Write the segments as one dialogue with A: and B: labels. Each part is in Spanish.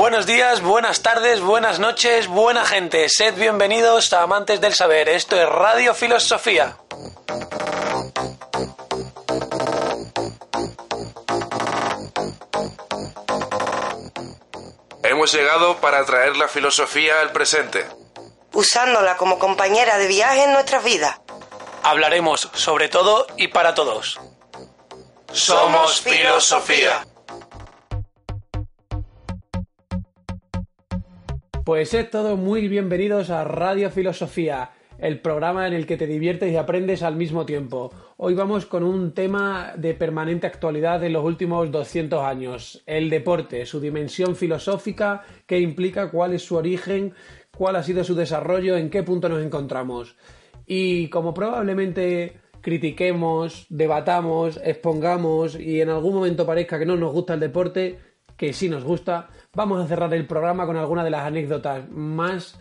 A: Buenos días, buenas tardes, buenas noches, buena gente. Sed bienvenidos a Amantes del Saber. Esto es Radio Filosofía.
B: Hemos llegado para traer la filosofía al presente.
C: usándola como compañera de viaje en nuestras vidas.
A: Hablaremos sobre todo y para todos.
B: Somos filosofía.
D: Pues es todo muy bienvenidos a Radio Filosofía, el programa en el que te diviertes y aprendes al mismo tiempo. Hoy vamos con un tema de permanente actualidad en los últimos 200 años, el deporte, su dimensión filosófica, qué implica, cuál es su origen, cuál ha sido su desarrollo, en qué punto nos encontramos. Y como probablemente critiquemos, debatamos, expongamos y en algún momento parezca que no nos gusta el deporte, que sí nos gusta, vamos a cerrar el programa con algunas de las anécdotas más,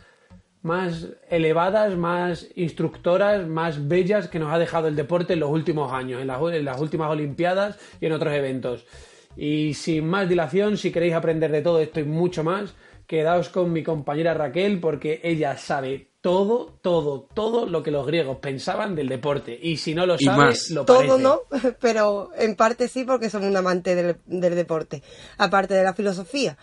D: más elevadas, más instructoras, más bellas que nos ha dejado el deporte en los últimos años, en las, en las últimas Olimpiadas y en otros eventos. Y sin más dilación, si queréis aprender de todo esto y mucho más, quedaos con mi compañera Raquel porque ella sabe todo, todo, todo lo que los griegos pensaban del deporte. Y si no lo
B: Y
D: sabe,
B: más.
D: lo
C: Todo
D: parece.
C: no, pero en parte sí porque somos un amante del, del deporte, aparte de la filosofía.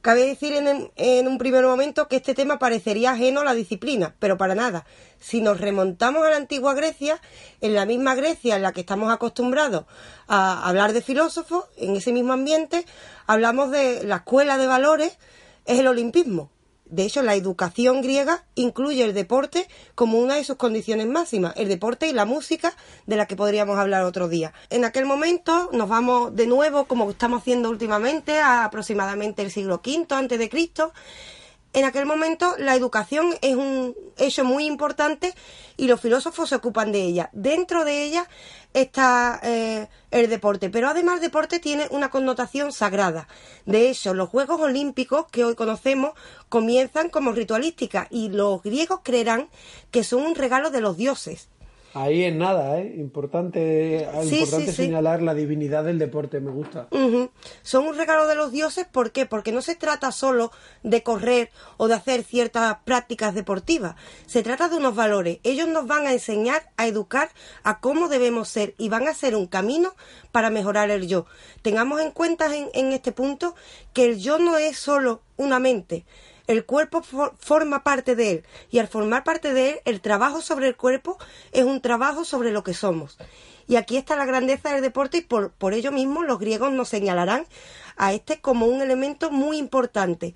C: Cabe decir en, en un primer momento que este tema parecería ajeno a la disciplina, pero para nada. Si nos remontamos a la antigua Grecia, en la misma Grecia en la que estamos acostumbrados a hablar de filósofos, en ese mismo ambiente, hablamos de la escuela de valores, es el olimpismo. De hecho, la educación griega incluye el deporte como una de sus condiciones máximas, el deporte y la música, de la que podríamos hablar otro día. En aquel momento nos vamos de nuevo, como estamos haciendo últimamente, a aproximadamente el siglo V antes de Cristo. En aquel momento la educación es un hecho muy importante y los filósofos se ocupan de ella. Dentro de ella está eh, el deporte, pero además el deporte tiene una connotación sagrada. De hecho, los Juegos Olímpicos que hoy conocemos comienzan como ritualística y los griegos creerán que son un regalo de los dioses.
D: Ahí en nada, ¿eh? Importante,
C: Sí,
D: importante
C: sí, sí.
D: señalar la divinidad del deporte, me gusta.
C: Son un regalo de los dioses, ¿por qué? Porque no se trata solo de correr o de hacer ciertas prácticas deportivas, se trata de unos valores. Ellos nos van a enseñar a educar a cómo debemos ser y van a ser un camino para mejorar el yo. Tengamos en cuenta en, en este punto que el yo no es solo una mente, el cuerpo for- forma parte de él y al formar parte de él, el trabajo sobre el cuerpo es un trabajo sobre lo que somos. Y aquí está la grandeza del deporte y por, por ello mismo los griegos nos señalarán a este como un elemento muy importante.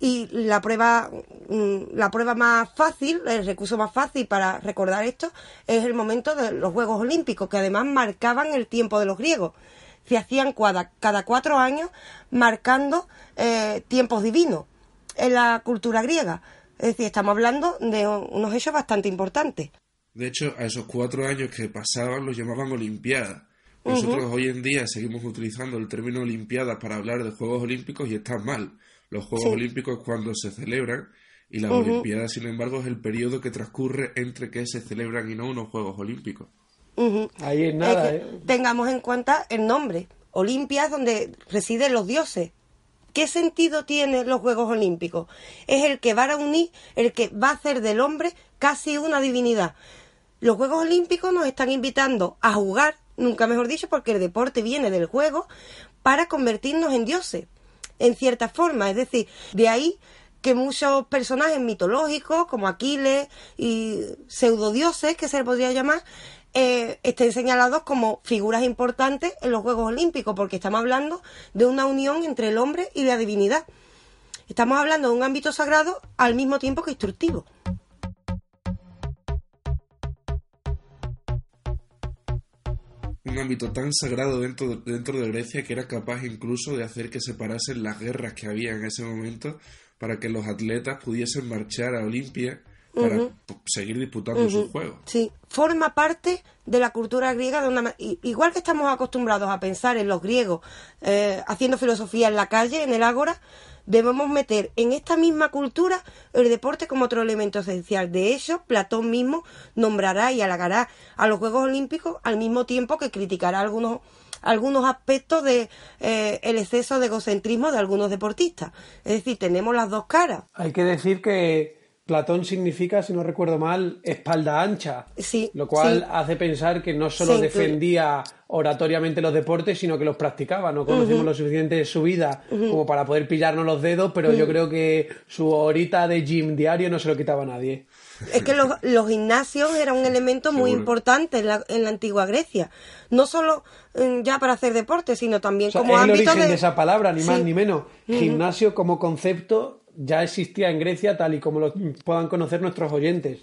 C: Y la prueba, mm, la prueba más fácil, el recurso más fácil para recordar esto es el momento de los Juegos Olímpicos, que además marcaban el tiempo de los griegos. Se hacían cada, cada cuatro años marcando eh, tiempos divinos en la cultura griega. Es decir, estamos hablando de un- unos hechos bastante importantes.
B: De hecho, a esos cuatro años que pasaban los llamaban Olimpiadas. Nosotros hoy en día seguimos utilizando el término Olimpiadas para hablar de Juegos Olímpicos y está mal. Los Juegos
C: Sí.
B: Olímpicos es cuando se celebran y las Olimpiadas, sin embargo, es el periodo que transcurre entre que se celebran y no unos Juegos Olímpicos.
D: Ahí nada,
C: Es que
D: ¿eh?
C: Tengamos en cuenta el nombre. Olimpia es donde residen los dioses. ¿Qué sentido tienen los Juegos Olímpicos? Es el que va a unir, el que va a hacer del hombre casi una divinidad. Los Juegos Olímpicos nos están invitando a jugar, nunca mejor dicho, porque el deporte viene del juego, para convertirnos en dioses, en cierta forma. Es decir, de ahí que muchos personajes mitológicos, como Aquiles y pseudodioses, que se le podría llamar, eh, estén señalados como figuras importantes en los Juegos Olímpicos, porque estamos hablando de una unión entre el hombre y la divinidad. Estamos hablando de un ámbito sagrado al mismo tiempo que instructivo.
B: Un ámbito tan sagrado dentro de, dentro de Grecia que era capaz incluso de hacer que se parasen las guerras que había en ese momento para que los atletas pudiesen marchar a Olimpia para seguir disputando sus juegos.
C: Sí, forma parte de la cultura griega de una igual que estamos acostumbrados a pensar en los griegos eh, haciendo filosofía en la calle, en el ágora, debemos meter en esta misma cultura el deporte como otro elemento esencial. De hecho, Platón mismo nombrará y halagará a los Juegos Olímpicos al mismo tiempo que criticará algunos algunos aspectos de eh, el exceso de egocentrismo de algunos deportistas. Es decir, tenemos las dos caras.
D: Hay que decir que Platón significa, si no recuerdo mal, espalda ancha.
C: Sí,
D: Lo cual
C: sí.
D: hace pensar que no solo
C: Sí,
D: defendía oratoriamente los deportes, sino que los practicaba. No conocemos lo suficiente de su vida como para poder pillarnos los dedos, pero yo creo que su horita de gym diario no se lo quitaba a nadie.
C: Es que los, los gimnasios eran un elemento muy
B: Seguro.
C: importante en la, en la antigua Grecia. No solo mm, ya para hacer deporte, sino también
D: O sea,
C: como
D: es el origen de...
C: de...
D: esa palabra, ni más ni menos. Gimnasio como concepto ya existía en Grecia tal y como lo puedan conocer nuestros oyentes.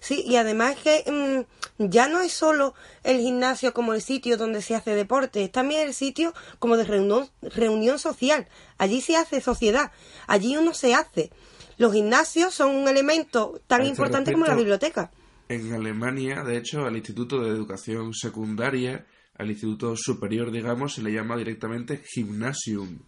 C: Sí, y además que mm, ya no es solo el gimnasio como el sitio donde se hace deporte, es también el sitio como de reunión, reunión social. Allí se hace sociedad, allí uno se hace. Los gimnasios son un elemento tan
B: este
C: importante como la biblioteca.
B: En Alemania, de hecho, al Instituto de Educación Secundaria, al Instituto Superior, digamos, se le llama directamente Gymnasium.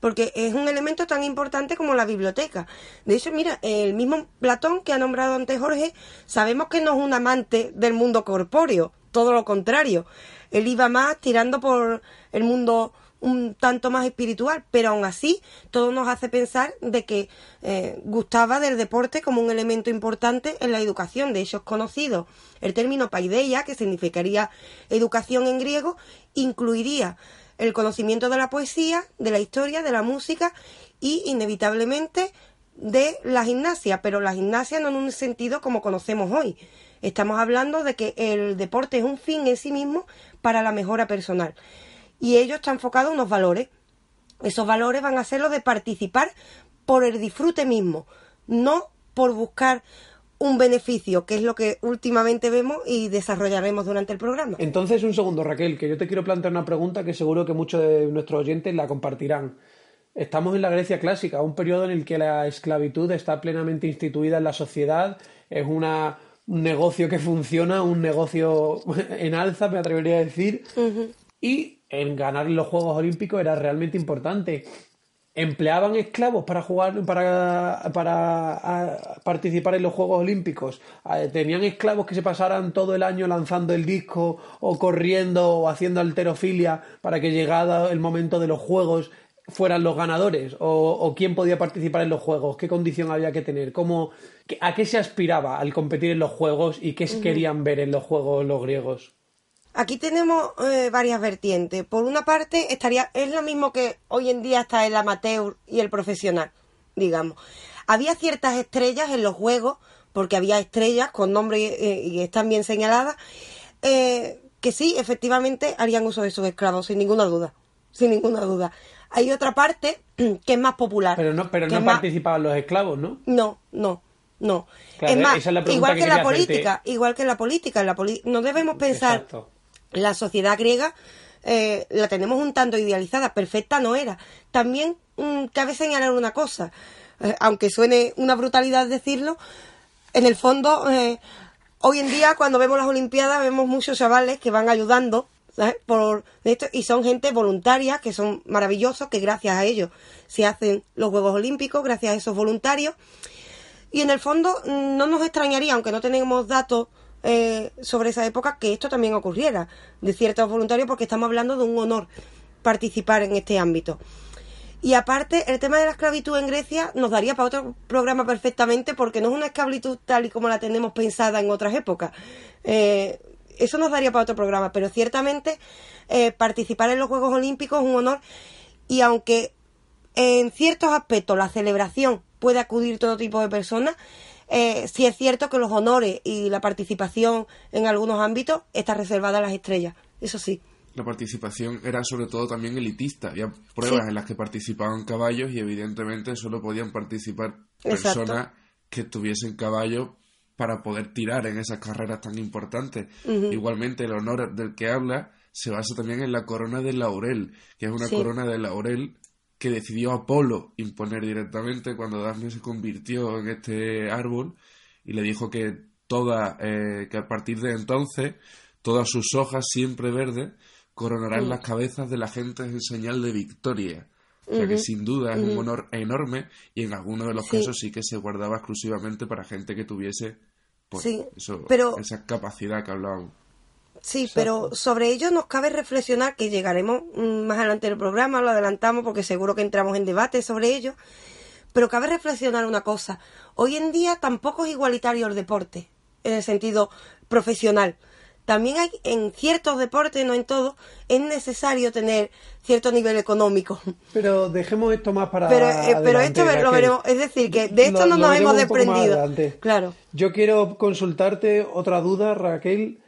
C: Porque es un elemento tan importante como la biblioteca. De hecho, mira, el mismo Platón que ha nombrado antes Jorge, sabemos que no es un amante del mundo corpóreo, todo lo contrario. Él iba más tirando por el mundo un tanto más espiritual, pero aún así todo nos hace pensar de que eh, gustaba del deporte como un elemento importante en la educación. De hecho, es conocido el término paideia, que significaría educación en griego, incluiría el conocimiento de la poesía, de la historia, de la música y inevitablemente de la gimnasia, pero la gimnasia no en un sentido como conocemos hoy. Estamos hablando de que el deporte es un fin en sí mismo para la mejora personal. Y ello está enfocado a unos valores. Esos valores van a ser los de participar por el disfrute mismo, no por buscar un beneficio, que es lo que últimamente vemos y desarrollaremos durante el programa.
D: Entonces, un segundo, Raquel, que yo te quiero plantear una pregunta que seguro que muchos de nuestros oyentes la compartirán. Estamos en la Grecia clásica, un periodo en el que la esclavitud está plenamente instituida en la sociedad, es una, un negocio que funciona, un negocio en alza, me atrevería a decir, y en ganar los Juegos Olímpicos era realmente importante. ¿Empleaban esclavos para jugar, para, para participar en los Juegos Olímpicos? ¿Tenían esclavos que se pasaran todo el año lanzando el disco o corriendo o haciendo alterofilia para que llegado el momento de los Juegos fueran los ganadores? ¿O, o quién podía participar en los Juegos? ¿Qué condición había que tener? ¿Cómo, ¿A qué se aspiraba al competir en los Juegos y qué querían ver en los Juegos los griegos?
C: Aquí tenemos eh, varias vertientes. Por una parte, estaría es lo mismo que hoy en día está el amateur y el profesional, digamos. Había ciertas estrellas en los juegos, porque había estrellas con nombre eh, y están bien señaladas, eh, que sí, efectivamente, harían uso de sus esclavos, sin ninguna duda. Sin ninguna duda. Hay otra parte que es más popular.
D: Pero no, pero no
C: más-
D: participaban los esclavos, ¿no?
C: no, no, no.
D: Claro,
C: es más,
D: esa es la pregunta
C: igual
D: que
C: que, la
D: hacerte.
C: política, igual que la política, en la poli- no debemos pensar
D: Exacto.
C: La sociedad griega eh, la tenemos un tanto idealizada, perfecta no era. También mm, cabe señalar una cosa, eh, aunque suene una brutalidad decirlo, en el fondo, eh, hoy en día cuando vemos las Olimpiadas vemos muchos chavales que van ayudando por esto y son gente voluntaria que son maravillosos, que gracias a ellos se hacen los Juegos Olímpicos, gracias a esos voluntarios. Y en el fondo mm, no nos extrañaría, aunque no tenemos datos eh, sobre esa época, que esto también ocurriera de ciertos voluntarios, porque estamos hablando de un honor participar en este ámbito. Y aparte, el tema de la esclavitud en Grecia nos daría para otro programa perfectamente, porque no es una esclavitud tal y como la tenemos pensada en otras épocas. Eh, eso nos daría para otro programa, pero ciertamente eh, participar en los Juegos Olímpicos es un honor y aunque en ciertos aspectos la celebración puede acudir todo tipo de personas, eh, sí es cierto que los honores y la participación en algunos ámbitos está reservada a las estrellas, eso sí.
B: La participación era sobre todo también elitista. Había pruebas
C: Sí.
B: en las que participaban caballos y evidentemente solo podían participar
C: Exacto.
B: personas que tuviesen caballos para poder tirar en esas carreras tan importantes. Igualmente el honor del que habla se basa también en la corona de laurel, que es una
C: Sí.
B: corona de laurel que decidió Apolo imponer directamente cuando Dafne se convirtió en este árbol y le dijo que toda eh, que a partir de entonces todas sus hojas siempre verdes coronarán las cabezas de la gente en señal de victoria. O sea que sin duda es un honor enorme y en algunos de los
C: Sí.
B: casos sí que se guardaba exclusivamente para gente que tuviese pues,
C: Sí,
B: eso-
C: pero-
B: esa capacidad que hablábamos.
C: Sí, pero sobre ello nos cabe reflexionar, que llegaremos mm, más adelante en el programa, lo adelantamos porque seguro que entramos en debate sobre ello, pero cabe reflexionar una cosa. Hoy en día tampoco es igualitario el deporte, en el sentido profesional. También hay en ciertos deportes, no en todos, es necesario tener cierto nivel económico.
D: Pero dejemos esto más para.
C: Pero, eh, pero esto lo veremos, es decir, que de esto no nos hemos desprendido. Claro.
D: Yo quiero consultarte otra duda, Raquel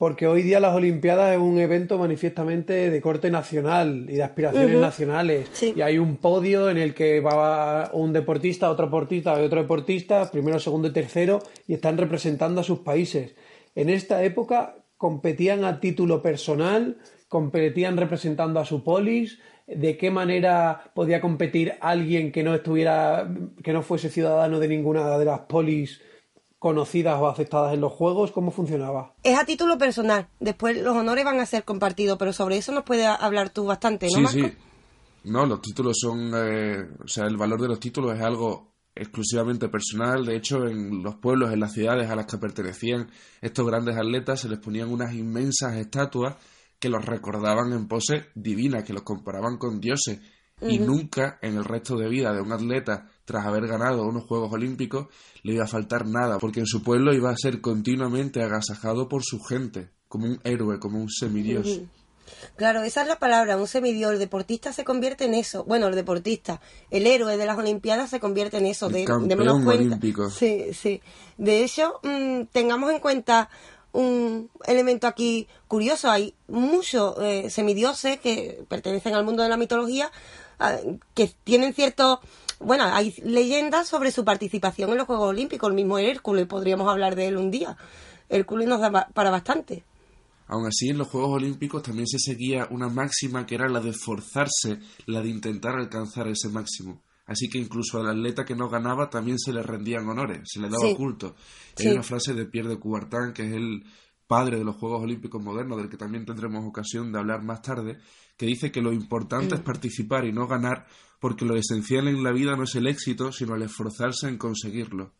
D: porque hoy día las Olimpiadas es un evento manifiestamente de corte nacional y de aspiraciones nacionales. Y hay un podio en el que va un deportista, otro deportista y otro deportista, primero, segundo y tercero, y están representando a sus países. En esta época competían a título personal, competían representando a su polis. ¿De qué manera podía competir alguien que no estuviera, que no fuese ciudadano de ninguna de las polis? Conocidas o aceptadas en los juegos? ¿Cómo funcionaba?
C: Es a título personal. Después los honores van a ser compartidos, pero sobre eso nos puedes hablar tú bastante, ¿no,
B: Sí, sí. No, los títulos son... Eh, o sea, el valor de los títulos es algo exclusivamente personal. De hecho, en los pueblos, en las ciudades a las que pertenecían estos grandes atletas, se les ponían unas inmensas estatuas que los recordaban en pose divina, que los comparaban con dioses. Y nunca en el resto de vida de un atleta tras haber ganado unos Juegos Olímpicos, le iba a faltar nada, porque en su pueblo iba a ser continuamente agasajado por su gente, como un héroe, como un semidios.
C: Claro, esa es la palabra, un semidios. El deportista se convierte en eso. Bueno, el deportista, el héroe de las Olimpiadas se convierte en eso. de,
B: campeón olímpico.
C: Sí, sí. De hecho, mm, tengamos en cuenta un elemento aquí curioso. Hay muchos eh, semidioses que pertenecen al mundo de la mitología ah, que tienen ciertos bueno, hay leyendas sobre su participación en los Juegos Olímpicos. El mismo Hércules, podríamos hablar de él un día. Hércules nos da para bastante.
B: Aún así, en los Juegos Olímpicos también se seguía una máxima que era la de forzarse, la de intentar alcanzar ese máximo. Así que incluso al atleta que no ganaba también se le rendían honores, se le daba culto. Hay una frase de Pierre de Coubertin, que es el padre de los Juegos Olímpicos modernos, del que también tendremos ocasión de hablar más tarde, que dice que lo importante es participar y no ganar, porque lo esencial en la vida no es el éxito, sino el esforzarse en conseguirlo.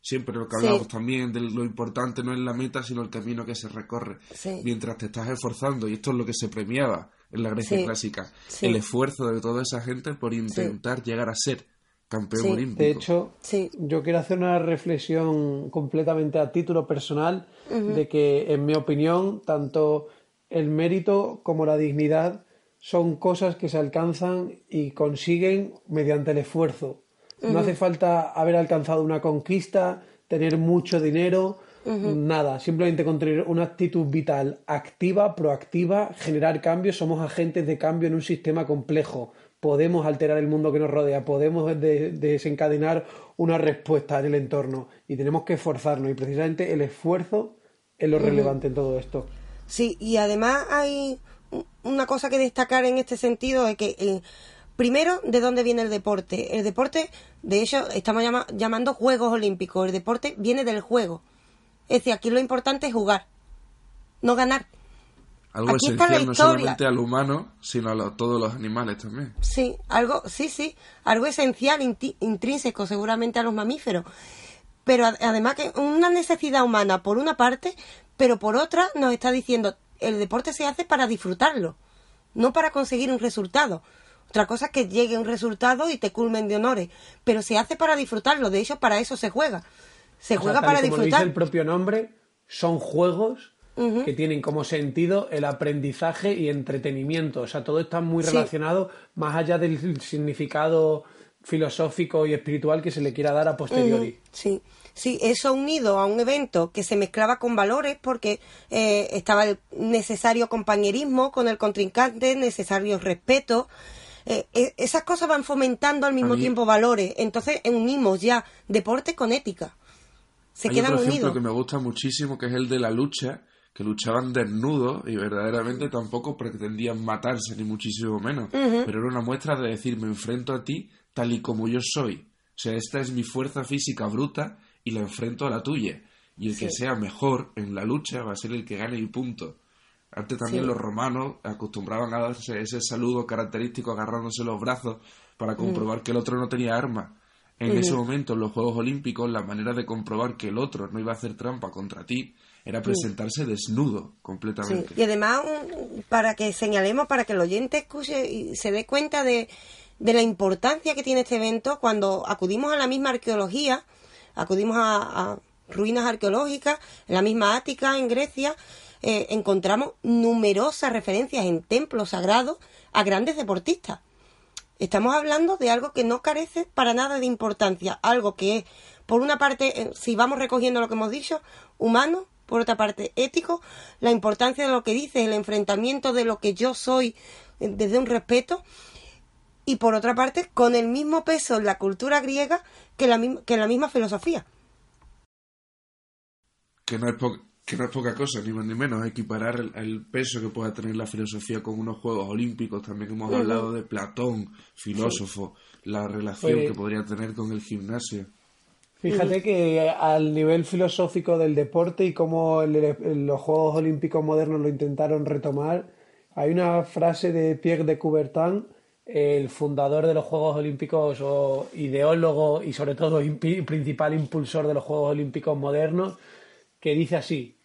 B: Siempre lo que hablamos también de lo importante no es la meta, sino el camino que se recorre. Mientras te estás esforzando, y esto es lo que se premiaba en la Grecia clásica, el esfuerzo de toda esa gente por intentar llegar a ser campeón olímpico.
D: De hecho, yo quiero hacer una reflexión completamente a título personal de que, en mi opinión, tanto el mérito como la dignidad son cosas que se alcanzan y consiguen mediante el esfuerzo. No hace falta haber alcanzado una conquista, tener mucho dinero, nada. Simplemente con tener una actitud vital activa, proactiva, generar cambios. Somos agentes de cambio en un sistema complejo podemos alterar el mundo que nos rodea, podemos desencadenar una respuesta en el entorno y tenemos que esforzarnos y precisamente el esfuerzo es lo relevante en todo esto.
C: Sí, y además hay una cosa que destacar en este sentido de que eh, primero de dónde viene el deporte. El deporte, de hecho, estamos llamando Juegos Olímpicos. El deporte viene del juego. Es decir, aquí lo importante es jugar, no ganar
B: algo esencial no solamente al humano, sino a todos los animales también.
C: Sí, algo, sí, sí, algo esencial, intrínseco seguramente a los mamíferos. Pero además que una necesidad humana por una parte, pero por otra nos está diciendo, el deporte se hace para disfrutarlo, no para conseguir un resultado. Otra cosa es que llegue un resultado y te culmen de honores, pero se hace para disfrutarlo, de hecho para eso se juega. Se juega para disfrutar. Como dice
D: el propio nombre, son juegos que tienen como sentido el aprendizaje y entretenimiento. O sea, todo está muy relacionado más allá del significado filosófico y espiritual que se le quiera dar a posteriori.
C: Sí, sí, eso unido a un evento que se mezclaba con valores porque eh, estaba el necesario compañerismo con el contrincante, necesario respeto. Eh, e, esas cosas van fomentando al mismo tiempo valores. Entonces unimos ya deporte con ética. Se quedan
B: otro
C: ejemplo
B: que me gusta muchísimo que es el de la lucha que luchaban desnudos y verdaderamente tampoco pretendían matarse, ni muchísimo menos. Pero era una muestra de decir, me enfrento a ti tal y como yo soy. O sea, esta es mi fuerza física bruta y la enfrento a la tuya. Y el que sea mejor en la lucha va a ser el que gane y punto. Antes también los romanos acostumbraban a darse ese saludo característico agarrándose los brazos para mm. comprobar que el otro no tenía arma. En ese momento, en los Juegos Olímpicos, la manera de comprobar que el otro no iba a hacer trampa contra ti era presentarse desnudo completamente.
C: Y además, para que señalemos, para que el oyente escuche y se dé cuenta de, de la importancia que tiene este evento, cuando acudimos a la misma arqueología, acudimos a, ruinas arqueológicas, en la misma Ática, en Grecia, eh, encontramos numerosas referencias en templos sagrados a grandes deportistas. Estamos hablando de algo que no carece para nada de importancia, algo que es, por una parte, eh, si vamos recogiendo lo que hemos dicho, humano, por otra parte, ético, la importancia de lo que dice, el enfrentamiento de lo que yo soy eh, desde un respeto, y por otra parte, con el mismo peso en la cultura griega que, la, que la misma filosofía.
B: Que no, es que no es poca cosa, ni más ni menos, equiparar el, peso que pueda tener la filosofía con unos Juegos Olímpicos, también hemos hablado de Platón, filósofo, la relación pues que podría tener con el gimnasio.
D: Fíjate que al nivel filosófico del deporte y cómo los Juegos Olímpicos modernos lo intentaron retomar, hay una frase de Pierre de Coubertin el fundador de los Juegos Olímpicos o ideólogo y sobre todo principal impulsor de los Juegos Olímpicos modernos, que dice así,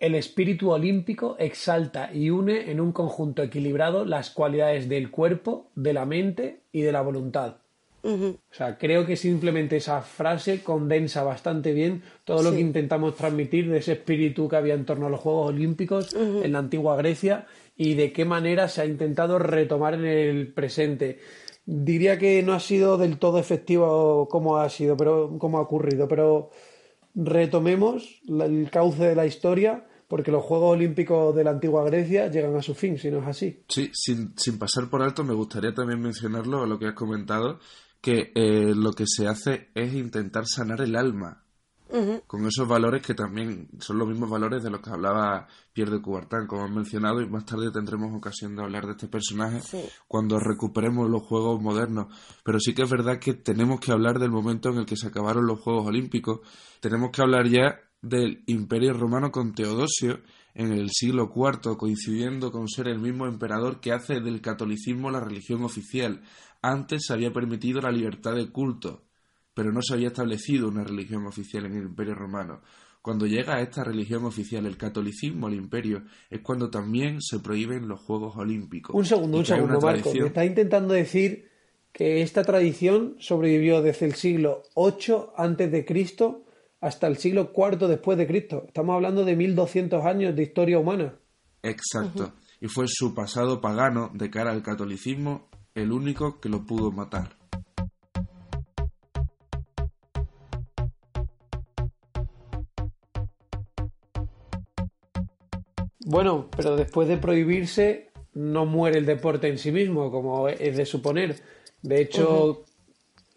D: el espíritu olímpico exalta y une en un conjunto equilibrado las cualidades del cuerpo, de la mente y de la voluntad. O sea, creo que simplemente esa frase condensa bastante bien todo lo que intentamos transmitir de ese espíritu que había en torno a los Juegos Olímpicos en la antigua Grecia y de qué manera se ha intentado retomar en el presente. Diría que no ha sido del todo efectivo como ha sido, pero como ha ocurrido, pero retomemos el cauce de la historia porque los Juegos Olímpicos de la antigua Grecia llegan a su fin, si no es así.
B: Sí, sin, sin pasar por alto, me gustaría también mencionarlo, a lo que has comentado, que eh, lo que se hace es intentar sanar el alma con esos valores que también son los mismos valores de los que hablaba Pierre de Coubertin, como han mencionado, y más tarde tendremos ocasión de hablar de este personaje cuando recuperemos los Juegos modernos. Pero sí que es verdad que tenemos que hablar del momento en el que se acabaron los Juegos Olímpicos, tenemos que hablar ya del Imperio Romano con Teodosio en el siglo IV, coincidiendo con ser el mismo emperador que hace del catolicismo la religión oficial. Antes se había permitido la libertad de culto pero no se había establecido una religión oficial en el Imperio Romano. Cuando llega a esta religión oficial, el catolicismo al imperio, es cuando también se prohíben los Juegos Olímpicos.
D: Un segundo, un segundo, Marco. Me está intentando decir que esta tradición sobrevivió desde el siglo VIII antes de Cristo hasta el siglo IV después de Cristo. Estamos hablando de 1200 años de historia humana.
B: Exacto. Y fue su pasado pagano de cara al catolicismo el único que lo pudo matar.
D: Bueno, pero después de prohibirse, no muere el deporte en sí mismo, como es de suponer. De hecho,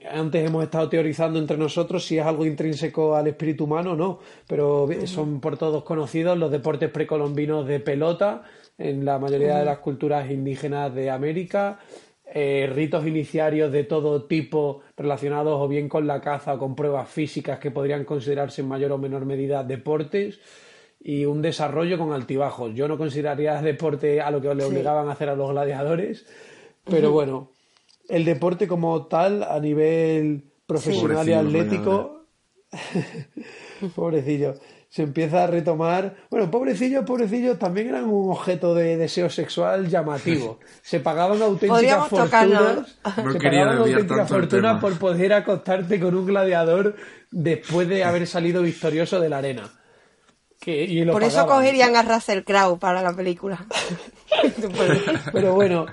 D: antes hemos estado teorizando entre nosotros si es algo intrínseco al espíritu humano o no, pero son por todos conocidos los deportes precolombinos de pelota en la mayoría de las culturas indígenas de América, eh, ritos iniciarios de todo tipo relacionados o bien con la caza o con pruebas físicas que podrían considerarse en mayor o menor medida deportes y un desarrollo con altibajos. Yo no consideraría deporte a lo que le obligaban a hacer a los gladiadores, pero bueno, el deporte como tal, a nivel profesional y atlético, pobrecillo, se empieza a retomar. Bueno, pobrecillos, pobrecillos también eran un objeto de deseo sexual llamativo. Se pagaban auténticas fortunas. se pagaban auténticas fortunas por poder acostarte con un gladiador después de haber salido victorioso de la arena.
C: Por eso cogerían a Russell Crowe para la película.
D: Pero bueno,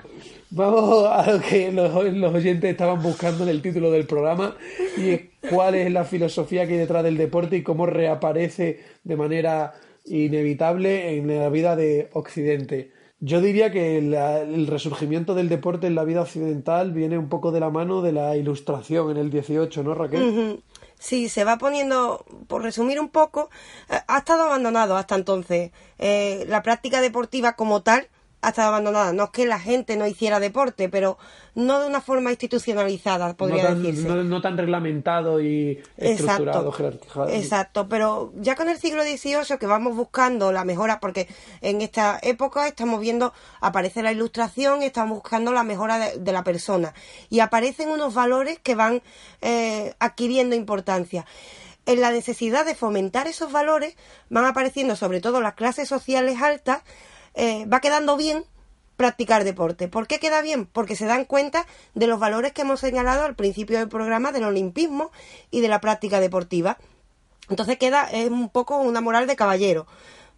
D: vamos a lo que los, oyentes estaban buscando en el título del programa y es cuál es la filosofía que hay detrás del deporte y cómo reaparece de manera inevitable en la vida de Occidente. Yo diría que el resurgimiento del deporte en la vida occidental viene un poco de la mano de la ilustración en el 18, ¿no, Raquel?
C: Sí, se va poniendo, por resumir un poco, eh, ha estado abandonado hasta entonces. Eh, la práctica deportiva como tal ha estado abandonada. No es que la gente no hiciera deporte, pero no de una forma institucionalizada, podría
D: no tan,
C: decirse.
D: No, tan reglamentado y estructurado,
C: exacto, Exacto, pero ya con el siglo XVIII que vamos buscando la mejora, porque en esta época estamos viendo, aparece la ilustración, estamos buscando la mejora de, la persona y aparecen unos valores que van eh, adquiriendo importancia. en la necesidad de fomentar esos valores van apareciendo sobre todo las clases sociales altas, eh, va quedando bien practicar deporte. ¿Por qué queda bien? Porque se dan cuenta de los valores que hemos señalado al principio del programa del olimpismo y de la práctica deportiva. Entonces queda es un poco una moral de caballero.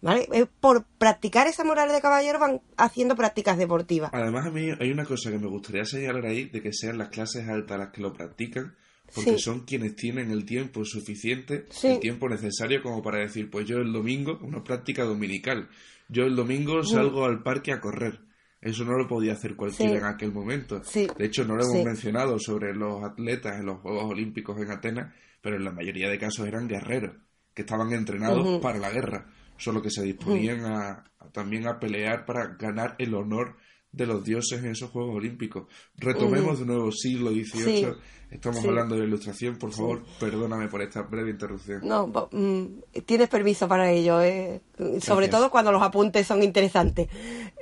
C: ¿Vale? Por practicar esa moral de caballero van haciendo prácticas deportivas.
B: Además, a mí hay una cosa que me gustaría señalar ahí, de que sean las clases altas las que lo practican, porque son quienes tienen el tiempo suficiente, el tiempo necesario como para decir, pues yo el domingo, una práctica dominical, yo el domingo salgo al parque a correr. Eso no lo podía hacer cualquiera en aquel momento. De hecho, no lo hemos mencionado sobre los atletas en los Juegos Olímpicos en Atenas, pero en la mayoría de casos eran guerreros, que estaban entrenados para la guerra, solo que se disponían a, también a pelear para ganar el honor de los dioses en esos Juegos Olímpicos. Retomemos de nuevo siglo XVIII. Estamos hablando de ilustración. Por favor, perdóname por esta breve interrupción.
C: No, mm, tienes permiso para ello. Eh. Sobre todo cuando los apuntes son interesantes.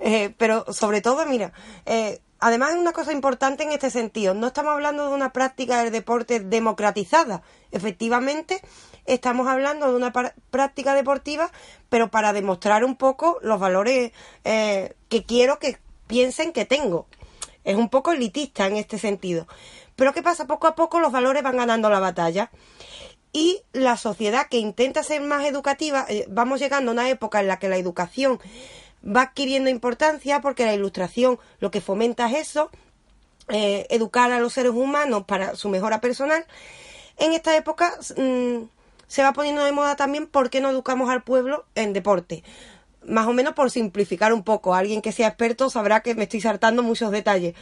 C: Eh, pero sobre todo, mira, eh, además es una cosa importante en este sentido. No estamos hablando de una práctica del deporte democratizada. Efectivamente, estamos hablando de una práctica deportiva, pero para demostrar un poco los valores que quiero que piensen que tengo. Es un poco elitista en este sentido. Pero ¿qué pasa? Poco a poco los valores van ganando la batalla. Y la sociedad que intenta ser más educativa, eh, vamos llegando a una época en la que la educación va adquiriendo importancia porque la ilustración lo que fomenta es eso, eh, educar a los seres humanos para su mejora personal. En esta época mm, se va poniendo de moda también por qué no educamos al pueblo en deporte más o menos por simplificar un poco. Alguien que sea experto sabrá que me estoy saltando muchos detalles.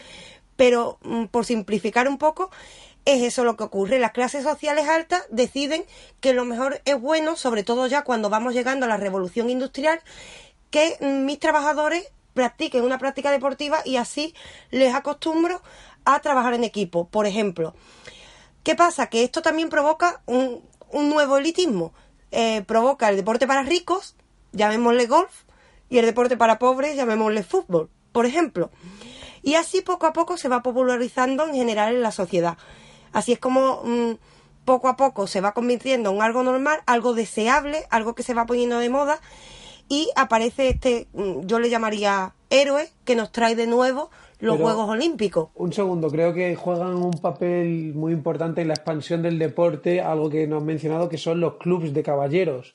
C: Pero mm, por simplificar un poco, es eso lo que ocurre. Las clases sociales altas deciden que lo mejor es bueno, sobre todo ya cuando vamos llegando a la revolución industrial, que mis trabajadores practiquen una práctica deportiva y así les acostumbro a trabajar en equipo. Por ejemplo, ¿qué pasa? Que esto también provoca un, nuevo elitismo. Eh, provoca el deporte para ricos, llamémosle golf, y el deporte para pobres, llamémosle fútbol, por ejemplo. Y así poco a poco se va popularizando en general en la sociedad. Así es como mm, poco a poco se va convirtiendo en algo normal, algo deseable, algo que se va poniendo de moda y aparece este, mm, yo le llamaría héroe, que nos trae de nuevo los Juegos Olímpicos.
D: Un segundo, creo que juegan un papel muy importante en la expansión del deporte, algo que nos han mencionado, que son los clubes de caballeros.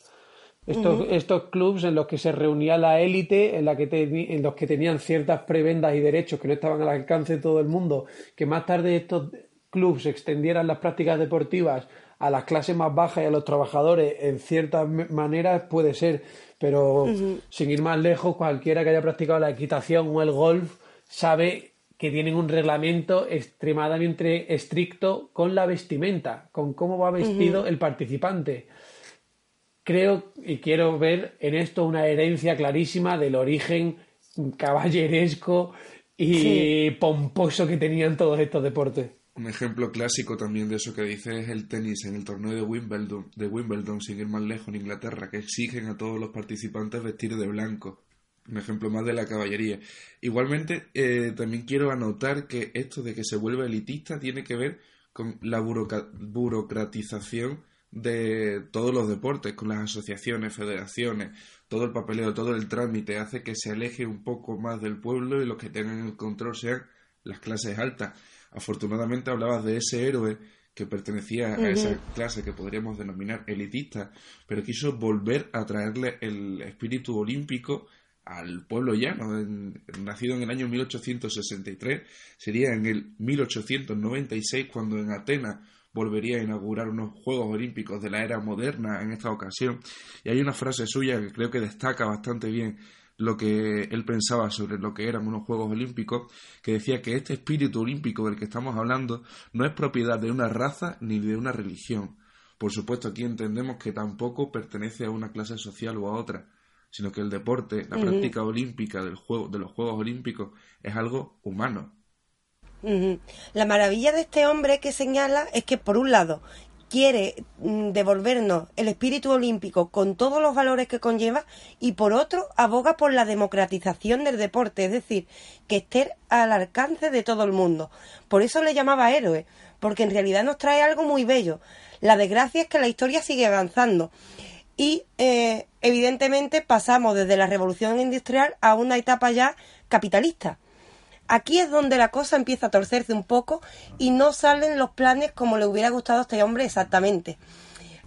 D: Estos, estos clubs en los que se reunía la élite, en, la que en los que tenían ciertas prebendas y derechos que no estaban al alcance de todo el mundo, que más tarde estos clubs extendieran las prácticas deportivas a las clases más bajas y a los trabajadores en ciertas maneras puede ser, pero sin ir más lejos, cualquiera que haya practicado la equitación o el golf sabe que tienen un reglamento extremadamente estricto con la vestimenta, con cómo va vestido el participante creo y quiero ver en esto una herencia clarísima del origen caballeresco y pomposo que tenían todos estos deportes.
B: Un ejemplo clásico también de eso que dice es el tenis en el torneo de Wimbledon, de Wimbledon, sin ir más lejos en Inglaterra, que exigen a todos los participantes vestir de blanco. Un ejemplo más de la caballería. Igualmente, eh, también quiero anotar que esto de que se vuelva elitista tiene que ver con la burocratización de todos los deportes, con las asociaciones, federaciones, todo el papeleo, todo el trámite, hace que se aleje un poco más del pueblo y los que tengan el control sean las clases altas. Afortunadamente hablabas de ese héroe que pertenecía a esa clase que podríamos denominar elitista, pero quiso volver a traerle el espíritu olímpico al pueblo llano, nacido en el año 1863, sería en el 1896 cuando en Atenas volvería a inaugurar unos Juegos Olímpicos de la era moderna en esta ocasión. Y hay una frase suya que creo que destaca bastante bien lo que él pensaba sobre lo que eran unos Juegos Olímpicos, que decía que este espíritu olímpico del que estamos hablando no es propiedad de una raza ni de una religión. Por supuesto, aquí entendemos que tampoco pertenece a una clase social o a otra, sino que el deporte, la práctica olímpica del juego, de los Juegos Olímpicos es algo humano,
C: la maravilla de este hombre que señala es que, por un lado, quiere mm, devolvernos el espíritu olímpico con todos los valores que conlleva y por otro aboga por la democratización del deporte, es decir, que esté al alcance de todo el mundo. Por eso le llamaba héroe, porque en realidad nos trae algo muy bello. La desgracia es que la historia sigue avanzando y eh, evidentemente pasamos desde la revolución industrial a una etapa ya capitalista aquí es donde la cosa empieza a torcerse un poco y no salen los planes como le hubiera gustado a este hombre exactamente.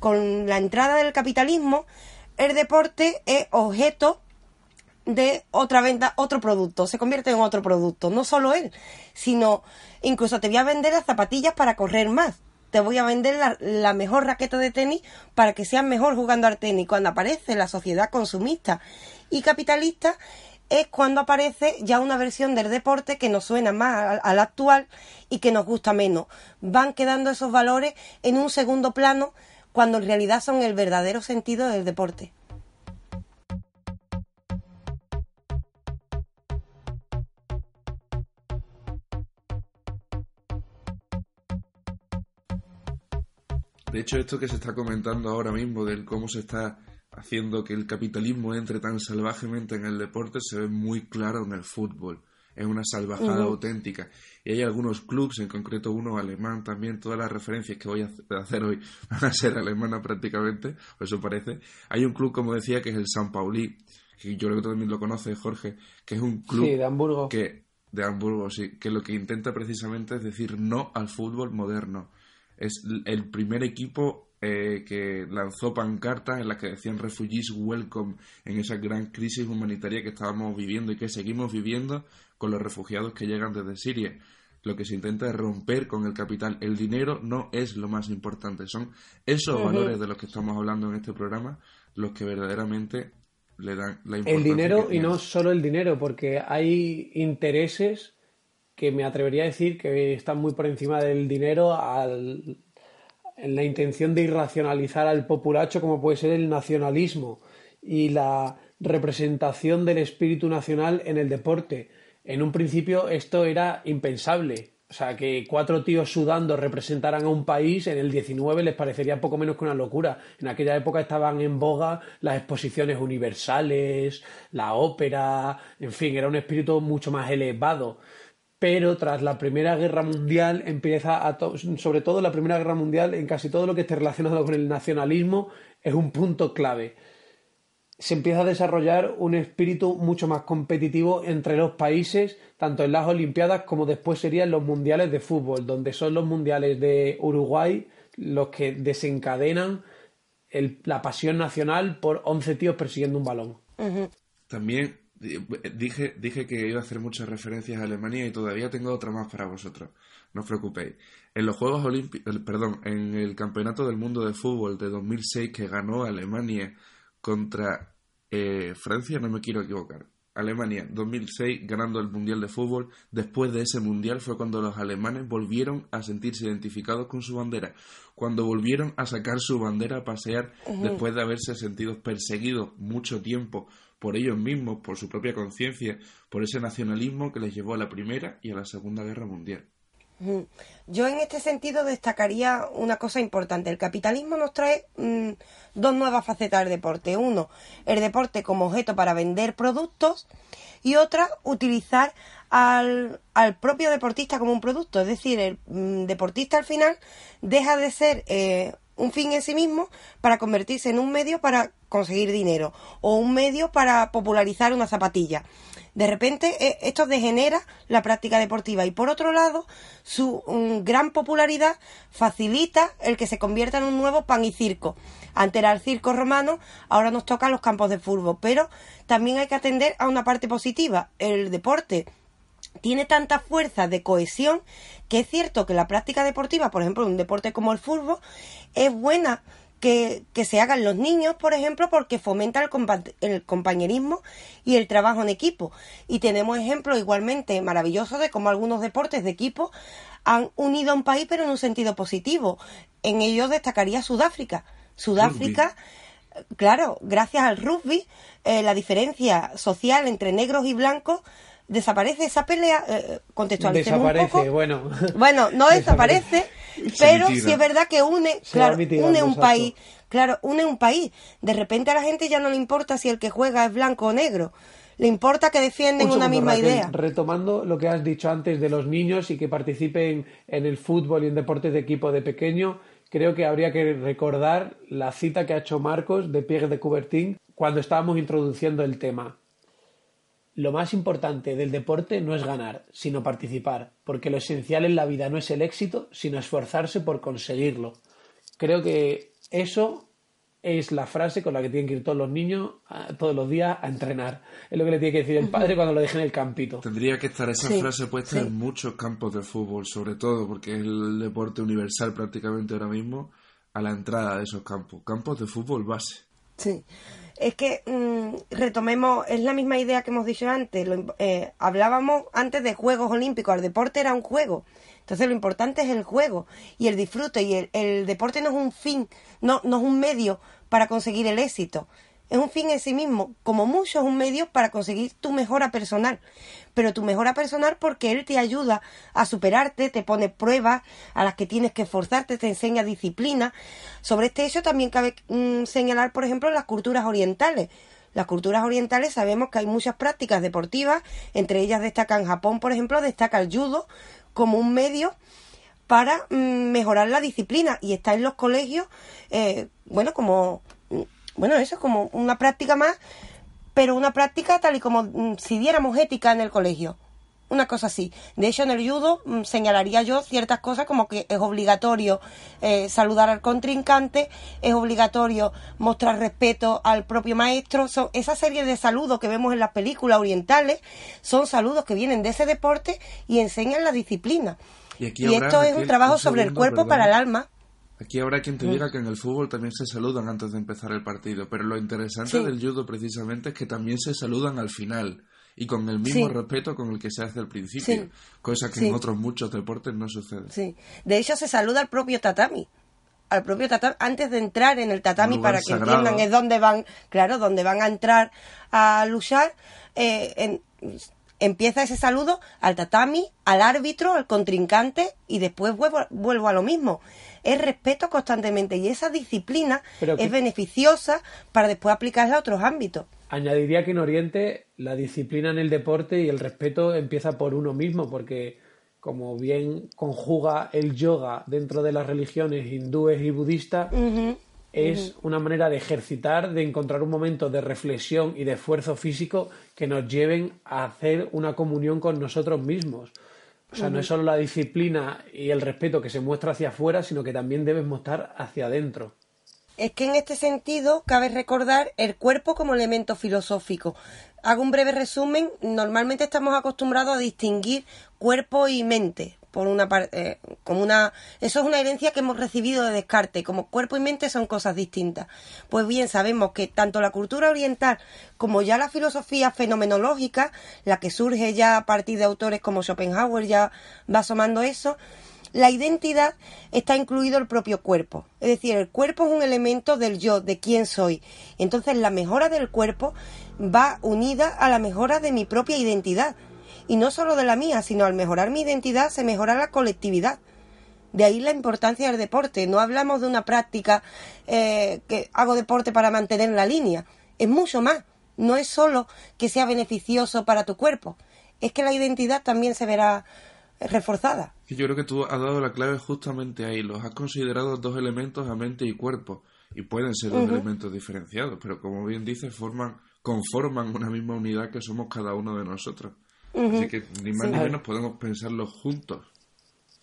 C: Con la entrada del capitalismo, el deporte es objeto de otra venta, otro producto, se convierte en otro producto, no solo él, sino incluso te voy a vender las zapatillas para correr más, te voy a vender la, la, mejor raqueta de tenis para que seas mejor jugando al tenis. Cuando aparece la sociedad consumista y capitalista, es cuando aparece ya una versión del deporte que nos suena más al, actual y que nos gusta menos. Van quedando esos valores en un segundo plano cuando en realidad son el verdadero sentido del deporte.
B: De hecho, esto que se está comentando ahora mismo del cómo se está haciendo que el capitalismo entre tan salvajemente en el deporte se ve muy claro en el fútbol. Es una salvajada auténtica. Y hay algunos clubes, en concreto uno alemán también, todas las referencias que voy a hacer hoy van a ser alemanas prácticamente, o eso parece. Hay un club, como decía, que es el San Pauli, que yo creo que también lo conoce, Jorge, que es un club
D: de Hamburgo.
B: que de Hamburgo, sí, que lo que intenta precisamente es decir no al fútbol moderno. Es el primer equipo eh, que lanzó pancartas en las que decían refugees welcome en esa gran crisis humanitaria que estábamos viviendo y que seguimos viviendo con los refugiados que llegan desde Siria. Lo que se intenta es romper con el capital. El dinero no es lo más importante, son esos valores de los que estamos hablando en este programa los que verdaderamente le dan la importancia.
D: El dinero y no solo el dinero, porque hay intereses que me atrevería a decir que están muy por encima del dinero al en la intención de irracionalizar al populacho como puede ser el nacionalismo y la representación del espíritu nacional en el deporte. En un principio esto era impensable. O sea, que cuatro tíos sudando representaran a un país en el 19 les parecería poco menos que una locura. En aquella época estaban en boga las exposiciones universales, la ópera, en fin, era un espíritu mucho más elevado pero tras la Primera Guerra Mundial empieza a sobre todo la Primera Guerra Mundial en casi todo lo que esté relacionado con el nacionalismo es un punto clave. Se empieza a desarrollar un espíritu mucho más competitivo entre los países, tanto en las Olimpiadas como después serían los mundiales de fútbol, donde son los mundiales de Uruguay los que desencadenan la pasión nacional por 11 tíos persiguiendo un balón.
B: También Dije, dije que iba a hacer muchas referencias a Alemania y todavía tengo otra más para vosotros. No os preocupéis. En los Juegos Olímpicos, perdón, en el Campeonato del Mundo de Fútbol de 2006 que ganó Alemania contra eh, Francia, no me quiero equivocar. Alemania 2006 ganando el Mundial de Fútbol. Después de ese Mundial fue cuando los alemanes volvieron a sentirse identificados con su bandera. Cuando volvieron a sacar su bandera a pasear después de haberse sentido perseguidos mucho tiempo por ellos mismos, por su propia conciencia, por ese nacionalismo que les llevó a la Primera y a la Segunda Guerra Mundial.
C: Yo en este sentido destacaría una cosa importante. El capitalismo nos trae mm, dos nuevas facetas del deporte. Uno, el deporte como objeto para vender productos y otra, utilizar al, propio deportista como un producto. Es decir, el mm, deportista al final deja de ser eh, un fin en sí mismo para convertirse en un medio para conseguir dinero o un medio para popularizar una zapatilla. De repente eh, esto degenera la práctica deportiva y por otro lado su mm, gran popularidad facilita el que se convierta en un nuevo pan y circo. Antes era el circo romano, ahora nos toca los campos de fútbol, pero también hay que atender a una parte positiva. El deporte tiene tanta fuerza de cohesión que es cierto que la práctica deportiva, por ejemplo, un deporte como el fútbol, es buena que, se hagan los niños, por ejemplo, porque fomenta el, el, compañerismo y el trabajo en equipo. Y tenemos ejemplos igualmente maravillosos de cómo algunos deportes de equipo han unido a un país, pero en un sentido positivo. En ellos destacaría Sudáfrica. Sudáfrica, claro, gracias al rugby, eh, la diferencia social entre negros y blancos desaparece esa pelea, eh, contextualicemos
D: desaparece,
C: un poco.
D: bueno.
C: Bueno, no desaparece, pero sí es verdad que une,
D: Se
C: claro, une un
D: exacto.
C: país, claro, une un país. De repente a la gente ya no le importa si el que juega es blanco o negro. Le importa que defienden
D: Un
C: una misma
D: Raquel,
C: idea.
D: Retomando lo que has dicho antes de los niños y que participen en el fútbol y en deportes de equipo de pequeño, creo que habría que recordar la cita que ha hecho Marcos de Pierre de Coubertin cuando estábamos introduciendo el tema. Lo más importante del deporte no es ganar, sino participar, porque lo esencial en la vida no es el éxito, sino esforzarse por conseguirlo. Creo que eso es la frase con la que tienen que ir todos los niños a- todos los días a entrenar. Es lo que le tiene que decir el padre cuando lo deje en el campito.
B: Tendría que estar esa
C: Sí,
B: frase puesta
C: sí.
B: en muchos campos de fútbol, sobre todo porque es el deporte universal prácticamente ahora mismo a la entrada de esos campos. Campos de fútbol base.
C: Sí. Es que mm, retomemos, es la misma idea que hemos dicho antes. Lo eh, hablábamos antes de Juegos Olímpicos, el deporte era un juego. Entonces lo importante es el juego y el disfrute. Y el, el deporte no es un fin, no, no es un medio para conseguir el éxito. Es un fin en sí mismo, como mucho es un medio para conseguir tu mejora personal. Pero tu mejora personal porque él te ayuda a superarte, te pone pruebas a las que tienes que esforzarte, te enseña disciplina. Sobre este hecho también cabe mm, señalar, por ejemplo, las culturas orientales. Las culturas orientales sabemos que hay muchas prácticas deportivas, entre ellas destaca en Japón, por ejemplo, destaca el judo como un medio para mm, mejorar la disciplina y está en los colegios, eh, bueno, como, bueno, eso es como una práctica más, pero una práctica tal y como mm, si diéramos ética en el colegio. Una cosa así. De hecho, en el judo mm, señalaría yo ciertas cosas como que es obligatorio eh, saludar al contrincante, es obligatorio mostrar respeto al propio maestro. Son, esa serie de saludos que vemos en las películas orientales son saludos que vienen de ese deporte y enseñan la disciplina.
B: Y
C: esto es un trabajo
B: un
C: sobre el cuerpo
B: perdón.
C: para el alma.
B: Aquí habrá quien te diga que en el fútbol también se saludan antes de empezar el partido, pero lo interesante
C: Sí.
B: del judo precisamente es que también se saludan al final y con el mismo
C: Sí.
B: respeto con el que se hace al principio,
C: Sí.
B: cosa que en otros muchos deportes no sucede.
C: Sí. De hecho, se saluda al propio tatami. Al propio tatami, antes de entrar en el tatami, para que
B: sagrado.
C: entiendan, es donde van, claro, donde van a entrar a luchar. eh, en- empieza ese saludo al tatami, al árbitro, al contrincante, y después vuelvo, vuelvo a lo mismo. Es respeto constantemente, y esa disciplina
D: Pero que-
C: es beneficiosa para después aplicarla a otros ámbitos.
D: Añadiría que en Oriente la disciplina en el deporte y el respeto empieza por uno mismo, porque como bien conjuga el yoga dentro de las religiones hindúes y budistas, es una manera de ejercitar, de encontrar un momento de reflexión y de esfuerzo físico que nos lleven a hacer una comunión con nosotros mismos. O sea, no es solo la disciplina y el respeto que se muestra hacia afuera, sino que también debes mostrar hacia adentro.
C: Es que en este sentido cabe recordar el cuerpo como elemento filosófico. Hago un breve resumen. Normalmente estamos acostumbrados a distinguir cuerpo y mente. Por una parte, como una, eso es una herencia que hemos recibido de Descartes. Como cuerpo y mente son cosas distintas. Pues bien, sabemos que tanto la cultura oriental como ya la filosofía fenomenológica, la que surge ya a partir de autores como Schopenhauer, ya va asomando eso, la identidad está incluido el propio cuerpo. Es decir, el cuerpo es un elemento del yo, de quién soy. Entonces la mejora del cuerpo va unida a la mejora de mi propia identidad. Y no solo de la mía, sino al mejorar mi identidad se mejora la colectividad. De ahí la importancia del deporte. No hablamos de una práctica eh, que hago deporte para mantener la línea. Es mucho más. No es solo que sea beneficioso para tu cuerpo. Es que la identidad también se verá reforzada.
B: Yo creo que tú has dado la clave justamente ahí. Los has considerado dos elementos a mente y cuerpo. Y pueden ser dos elementos diferenciados, pero como bien dices, forman, conforman una misma unidad que somos cada uno de nosotros. Así que ni más ni menos podemos pensarlos juntos.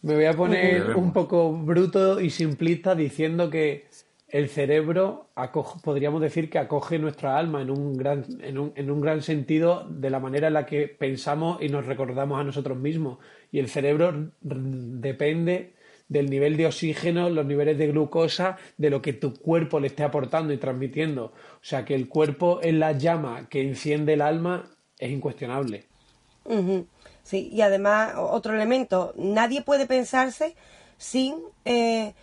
D: Me voy a poner un poco bruto y simplista diciendo que el cerebro acoge- podríamos decir que acoge nuestra alma en un gran en un, en un gran sentido de la manera en la que pensamos y nos recordamos a nosotros mismos y el cerebro depende del nivel de oxígeno, los niveles de glucosa, de lo que tu cuerpo le esté aportando y transmitiendo. O sea que el cuerpo es la llama que enciende el alma, es incuestionable.
C: Sí, y además otro elemento, nadie puede pensarse sin eh,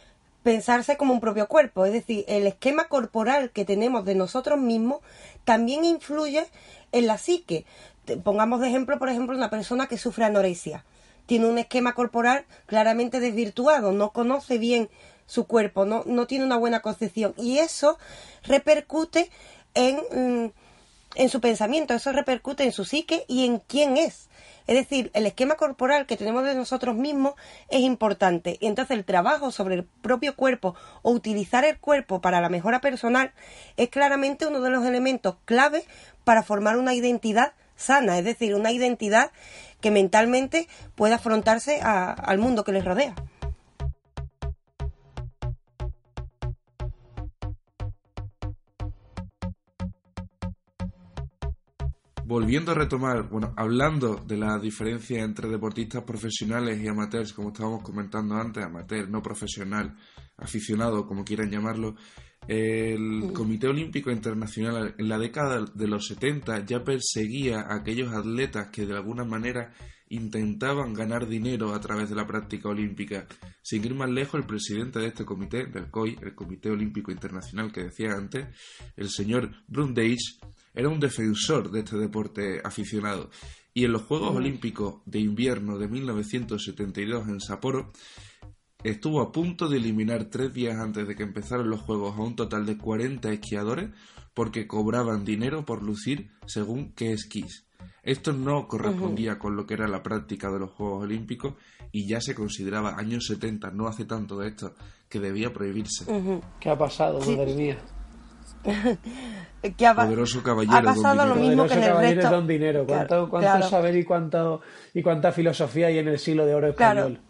C: pensarse como un propio cuerpo, es decir, el esquema corporal que tenemos de nosotros mismos también influye en la psique. Pongamos de ejemplo, por ejemplo, una persona que sufre anorexia. tiene un esquema corporal claramente desvirtuado, no conoce bien su cuerpo, no, no tiene una buena concepción y eso repercute en, mm, en su pensamiento, eso repercute en su psique y en quién es. Es decir, el esquema corporal que tenemos de nosotros mismos es importante. Y entonces el trabajo sobre el propio cuerpo o utilizar el cuerpo para la mejora personal es claramente uno de los elementos clave para formar una identidad sana, es decir, una identidad que mentalmente pueda afrontarse al mundo que les rodea.
B: Volviendo a retomar, bueno, hablando de la diferencia entre deportistas profesionales y amateurs, como estábamos comentando antes, amateur, no profesional, aficionado, como quieran llamarlo, el Comité Olímpico Internacional en la década de los 70 ya perseguía a aquellos atletas que de alguna manera intentaban ganar dinero a través de la práctica olímpica. Sin ir más lejos, el presidente de este comité, del COI, el Comité Olímpico Internacional que decía antes, el señor Brundage, era un defensor de este deporte aficionado. Y en los Juegos Olímpicos de Invierno de 1972 en Sapporo, estuvo a punto de eliminar tres días antes de que empezaran los Juegos a un total de 40 esquiadores porque cobraban dinero por lucir según qué esquís. Esto no correspondía con lo que era la práctica de los Juegos Olímpicos y ya se consideraba años 70, no hace tanto de esto, que debía prohibirse.
D: ¿Qué ha pasado, madre mía?
C: que ha,
B: Poderoso caballero
C: ha pasado lo mismo que en el resto.
D: Don dinero. ¿Cuánto, cuánto saber y, cuánto, y cuánta filosofía hay en el siglo de oro español?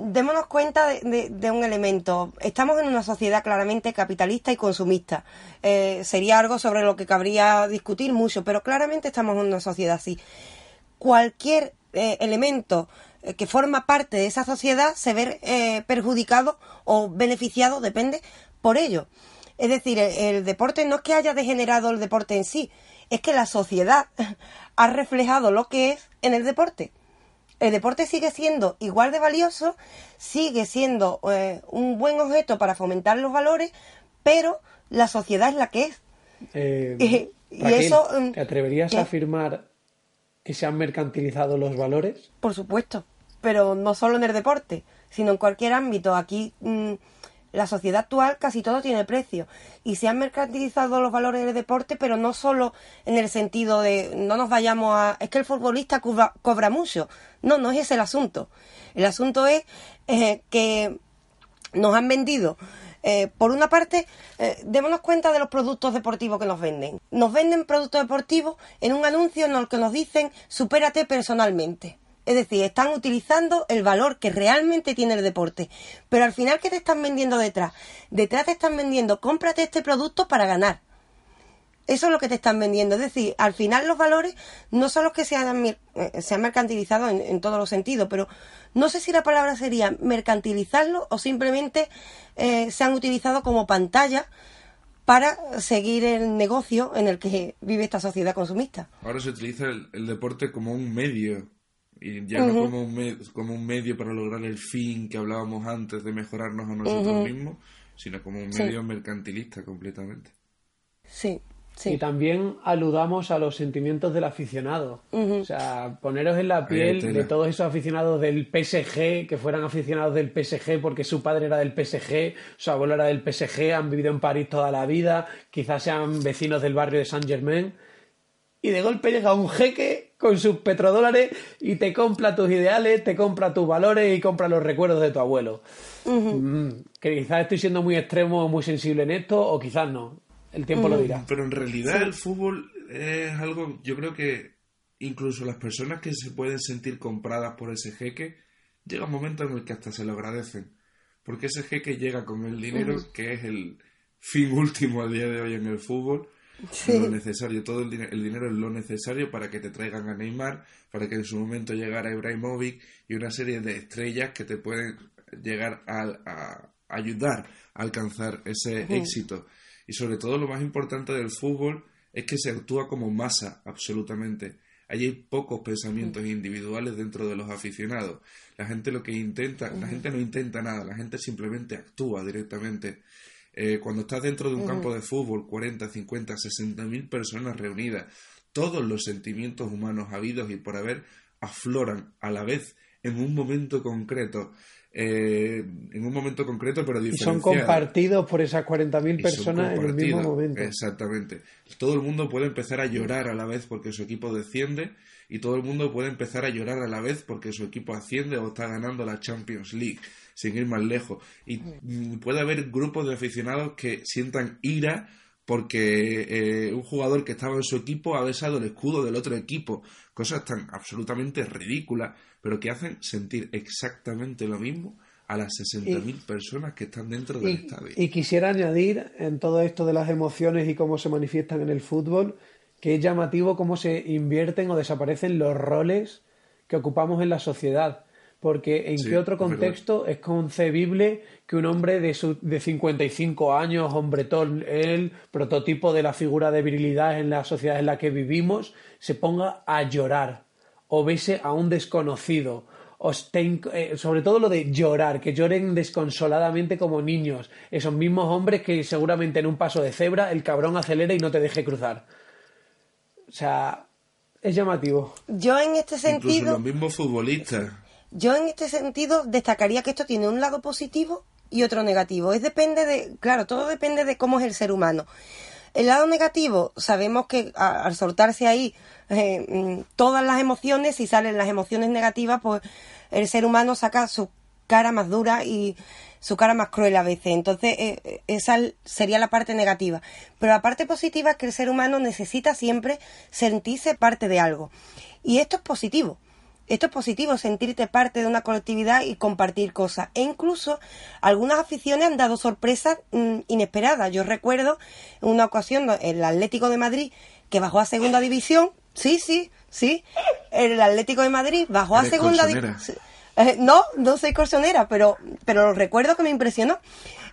C: Démonos cuenta de, un elemento. Estamos en una sociedad claramente capitalista y consumista. Eh, sería algo sobre lo que cabría discutir mucho, pero claramente estamos en una sociedad así. Cualquier eh, elemento eh, que forma parte de esa sociedad se ve perjudicado o beneficiado, depende, por ello. Es decir, el, deporte no es que haya degenerado el deporte en sí, es que la sociedad ha reflejado lo que es en el deporte. El deporte sigue siendo igual de valioso, sigue siendo eh, un buen objeto para fomentar los valores, pero la sociedad es la que es.
D: Eh, y, eso, mm, ¿Te atreverías a afirmar que se han mercantilizado los valores?
C: Por supuesto, pero no solo en el deporte, sino en cualquier ámbito. Aquí mm, la sociedad actual casi todo tiene precio y se han mercantilizado los valores del deporte, pero no solo en el sentido de no nos vayamos a es que el futbolista cobra, mucho. No, no es ese el asunto. El asunto es eh, que nos han vendido. Eh, por una parte, eh, démonos cuenta de los productos deportivos que nos venden. Nos venden productos deportivos en un anuncio en el que nos dicen supérate personalmente. Es decir, están utilizando el valor que realmente tiene el deporte. Pero al final, ¿qué te están vendiendo detrás? Detrás te están vendiendo, cómprate este producto para ganar. Eso es lo que te están vendiendo. Es decir, al final los valores no son los que se han, eh, se han mercantilizado en, todos los sentidos, pero no sé si la palabra sería mercantilizarlo o simplemente eh, se han utilizado como pantalla para seguir el negocio en el que vive esta sociedad consumista.
B: Ahora se utiliza el deporte como un medio y ya no como un, como un medio para lograr el fin que hablábamos antes de mejorarnos a nosotros mismos, sino como un medio mercantilista completamente.
C: Sí, sí.
D: Y también aludamos a los sentimientos del aficionado. O sea, poneros en la piel de todos esos aficionados del PSG, que fueran aficionados del PSG porque su padre era del PSG, su abuelo era del PSG, han vivido en París toda la vida, quizás sean vecinos del barrio de Saint Germain. Y de golpe llega un jeque con sus petrodólares y te compra tus ideales, te compra tus valores y compra los recuerdos de tu abuelo. Mm, que quizás estoy siendo muy extremo o muy sensible en esto, o quizás no. El tiempo lo dirá.
B: Pero en realidad el fútbol es algo, yo creo que incluso las personas que se pueden sentir compradas por ese jeque, llega un momento en el que hasta se lo agradecen. Porque ese jeque llega con el dinero, que es el fin último a día de hoy en el fútbol, lo necesario, todo el, el, dinero es lo necesario para que te traigan a Neymar, para que en su momento llegara Ibrahimovic y una serie de estrellas que te pueden llegar a, ayudar a alcanzar ese éxito. Y sobre todo lo más importante del fútbol es que se actúa como masa, absolutamente. Allí hay pocos pensamientos individuales dentro de los aficionados. La gente lo que intenta, la gente no intenta nada, la gente simplemente actúa directamente. Eh, cuando estás dentro de un campo de fútbol, 40, 50, 60 mil personas reunidas, todos los sentimientos humanos habidos y por haber afloran a la vez en un momento concreto. Eh, en un momento concreto, pero diferenciado.
D: Y son compartidos por esas 40.000 personas en el mismo momento.
B: Exactamente. Todo el mundo puede empezar a llorar a la vez porque su equipo desciende y todo el mundo puede empezar a llorar a la vez porque su equipo asciende o está ganando la Champions League, sin ir más lejos. Y mm, puede haber grupos de aficionados que sientan ira porque eh, un jugador que estaba en su equipo ha besado el escudo del otro equipo. Cosas tan absolutamente ridículas, pero que hacen sentir exactamente lo mismo a las 60.000 personas que están dentro del estadio.
D: Y quisiera añadir en todo esto de las emociones y cómo se manifiestan en el fútbol, que es llamativo cómo se invierten o desaparecen los roles que ocupamos en la sociedad porque en qué otro contexto es, concebible que un hombre de, su, de 55 años, hombretón, el prototipo de la figura de virilidad en la sociedad en la que vivimos, se ponga a llorar o bese a un desconocido o eh, sobre todo lo de llorar, que lloren desconsoladamente como niños, esos mismos hombres que seguramente en un paso de cebra el cabrón acelera y no te deje cruzar. O sea, es llamativo.
C: Yo en este sentido... Incluso
B: los mismos futbolistas
C: yo en este sentido destacaría que esto tiene un lado positivo y otro negativo. Es depende de, claro, todo depende de cómo es el ser humano. El lado negativo, sabemos que al soltarse ahí eh, mm, todas las emociones, si salen las emociones negativas, pues el ser humano saca su cara más dura y su cara más cruel a veces. Entonces, eh, esa sería la parte negativa. Pero la parte positiva es que el ser humano necesita siempre sentirse parte de algo. Y esto es positivo esto es positivo, sentirte parte de una colectividad y compartir cosas. E incluso algunas aficiones han dado sorpresas mm, inesperadas. Yo recuerdo una ocasión el Atlético de Madrid que bajó a segunda división. Sí, sí, sí. El Atlético de Madrid bajó a segunda división. Eh, no, no soy corsonera, pero, pero recuerdo que me impresionó.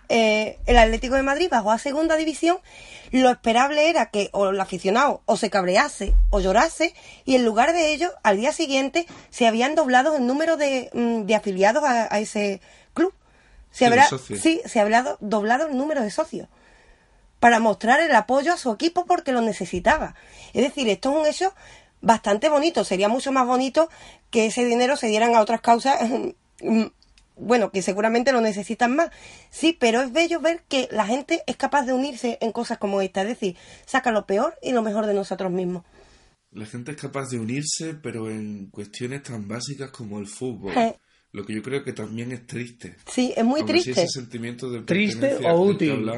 C: Eh, el Atlético de Madrid bajó a segunda división lo esperable era que o el aficionado o se cabrease o llorase y en lugar de ello, al día siguiente se habían doblado el número de, mm, afiliados a, ese club. Se habrá, sí, se había doblado el número de socios para mostrar el apoyo a su equipo porque lo necesitaba. Es decir, esto es un hecho bastante bonito. Sería mucho más bonito que ese dinero se dieran a otras causas mm, bueno, que seguramente lo necesitan más. Sí, pero es bello ver que la gente es capaz de unirse en cosas como esta, es decir, saca lo peor y lo mejor de nosotros mismos.
B: La gente es capaz de unirse, pero en cuestiones tan básicas como el fútbol. Eh. Lo que yo creo que también es triste.
C: Sí, es muy triste. ese
B: sentimiento de
D: triste o útil.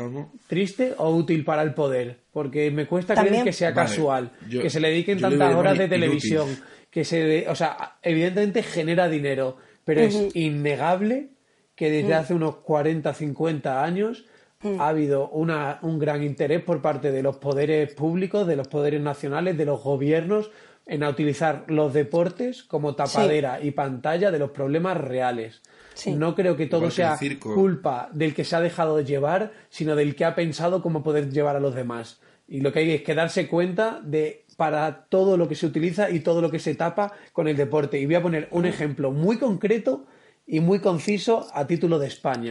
D: Triste o útil para el poder, porque me cuesta creer que sea casual, que se le dediquen tantas horas de televisión, que se, o sea, evidentemente genera dinero, pero es innegable que desde hace unos 40, 50 años ha habido una, un gran interés por parte de los poderes públicos, de los poderes nacionales, de los gobiernos, en utilizar los deportes como tapadera y pantalla de los problemas reales. No creo que todo sea culpa del que se ha dejado de llevar, sino del que ha pensado cómo poder llevar a los demás. Y lo que hay es que darse cuenta de para todo lo que se utiliza y todo lo que se tapa con el deporte. Y voy a poner un ejemplo muy concreto y muy conciso a título de España.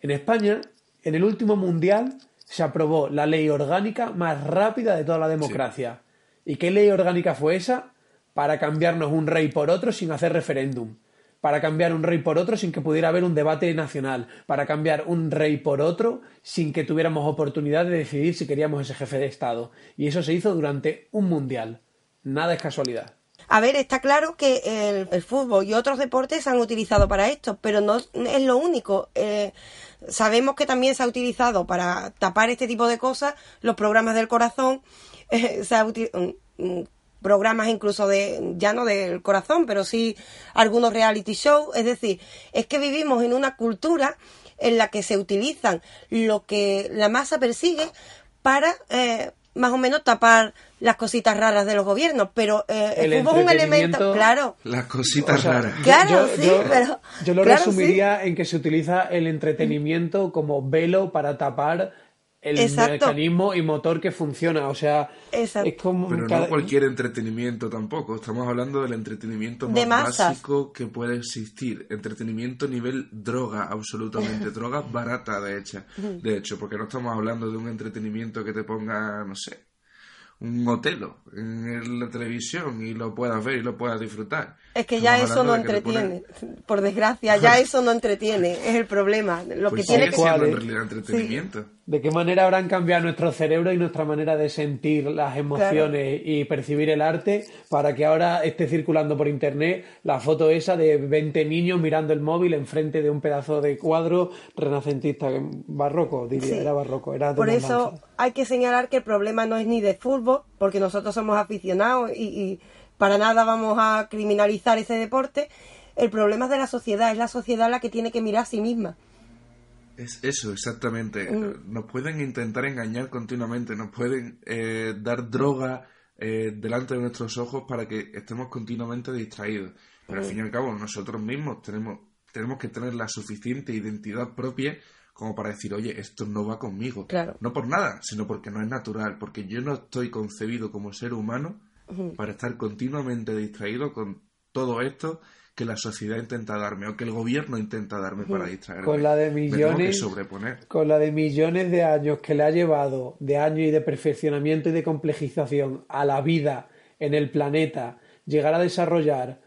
D: En España, en el último mundial, se aprobó la ley orgánica más rápida de toda la democracia. ¿Y qué ley orgánica fue esa? Para cambiarnos un rey por otro sin hacer referéndum para cambiar un rey por otro sin que pudiera haber un debate nacional, para cambiar un rey por otro sin que tuviéramos oportunidad de decidir si queríamos ese jefe de Estado. Y eso se hizo durante un mundial. Nada es casualidad.
C: A ver, está claro que el, fútbol y otros deportes se han utilizado para esto, pero no es lo único. Eh, sabemos que también se ha utilizado para tapar este tipo de cosas los programas del corazón. Eh, se ha mm, programas incluso de, ya no del corazón, pero sí algunos reality shows. Es decir, es que vivimos en una cultura en la que se utilizan lo que la masa persigue para eh, más o menos tapar las cositas raras de los gobiernos, pero eh, el, fútbol es un elemento, claro.
B: Las cositas raras.
C: Claro, yo, sí, pero...
D: Yo lo resumiría en que se utiliza el entretenimiento como velo para tapar el mecanismo y motor que funciona. O sea, es como.
B: Pero no cualquier entretenimiento tampoco. Estamos hablando del entretenimiento más básico que puede existir. Entretenimiento nivel droga, absolutamente. droga barata, de hecho. De hecho, porque no estamos hablando de un entretenimiento que te ponga, no sé, un Otelo en la televisión y lo puedas ver y lo puedas disfrutar.
C: Es que ya eso no entretiene, por desgracia, ya eso no entretiene, es el problema. Lo
B: Pues
C: que tiene que
B: realidad entretenimiento.
D: ¿De qué manera habrán cambiado nuestro cerebro y nuestra manera de sentir las emociones y percibir el arte para que ahora esté circulando por internet la foto esa de 20 niños mirando el móvil enfrente de un pedazo de cuadro renacentista, barroco, diría,
C: Sí.
D: era barroco, era de
C: Por eso
D: lanzas.
C: hay que señalar que el problema no es ni de fútbol, porque nosotros somos aficionados y, y para nada vamos a criminalizar ese deporte. El problema es de la sociedad, es la sociedad la que tiene que mirar a sí misma.
B: Es eso, exactamente.
C: Mm.
B: Nos pueden intentar engañar continuamente, nos pueden eh, dar droga eh, delante de nuestros ojos para que estemos continuamente distraídos. Pero al
C: Mm.
B: fin y al cabo, nosotros mismos tenemos, tenemos que tener la suficiente identidad propia como para decir, oye, esto no va conmigo.
C: Claro.
B: No por nada, sino porque no es natural, porque yo no estoy concebido como ser humano para estar continuamente distraído con todo esto que la sociedad intenta darme o que el gobierno intenta darme para distraerme.
D: Con la de
B: Me tengo que
D: millones,
B: sobreponer.
D: con la de millones de años que le ha llevado, de años y de perfeccionamiento y de complejización a la vida en el planeta, llegar a desarrollar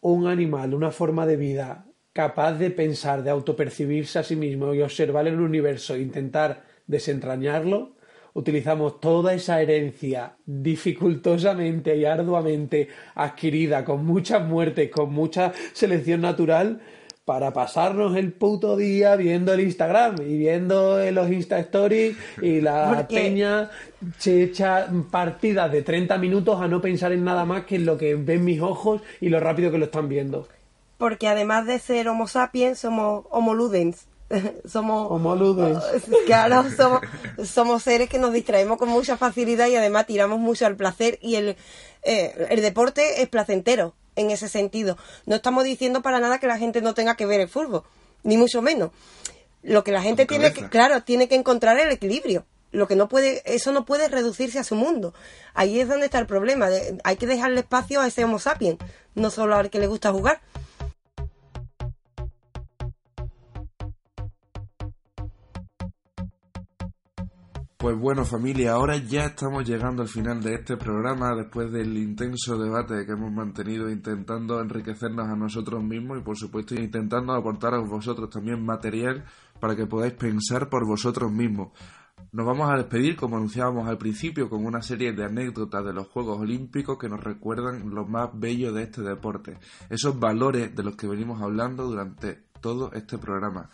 D: un animal, una forma de vida capaz de pensar, de autopercibirse a sí mismo y observar el universo e intentar desentrañarlo, utilizamos toda esa herencia dificultosamente y arduamente adquirida, con muchas muertes, con mucha selección natural, para pasarnos el puto día viendo el Instagram y viendo los Insta Stories y la peña se echa partidas de 30 minutos a no pensar en nada más que en lo que ven mis ojos y lo rápido que lo están viendo.
C: Porque además de ser Homo sapiens, somos Homo ludens. somos
D: Homo.
C: Claro, somos, somos seres que nos distraemos con mucha facilidad y además tiramos mucho al placer y el, eh, el deporte es placentero en ese sentido. No estamos diciendo para nada que la gente no tenga que ver el fútbol, ni mucho menos. Lo que la gente tiene que, claro, tiene que encontrar el equilibrio. Lo que no puede, eso no puede reducirse a su mundo. Ahí es donde está el problema. hay que dejarle espacio a ese Homo sapiens, no solo al que le gusta jugar.
B: Pues bueno familia, ahora ya estamos llegando al final de este programa después del intenso debate que hemos mantenido intentando enriquecernos a nosotros mismos y por supuesto intentando aportar a vosotros también material para que podáis pensar por vosotros mismos. Nos vamos a despedir, como anunciábamos al principio, con una serie de anécdotas de los Juegos Olímpicos que nos recuerdan lo más bello de este deporte, esos valores de los que venimos hablando durante todo este programa.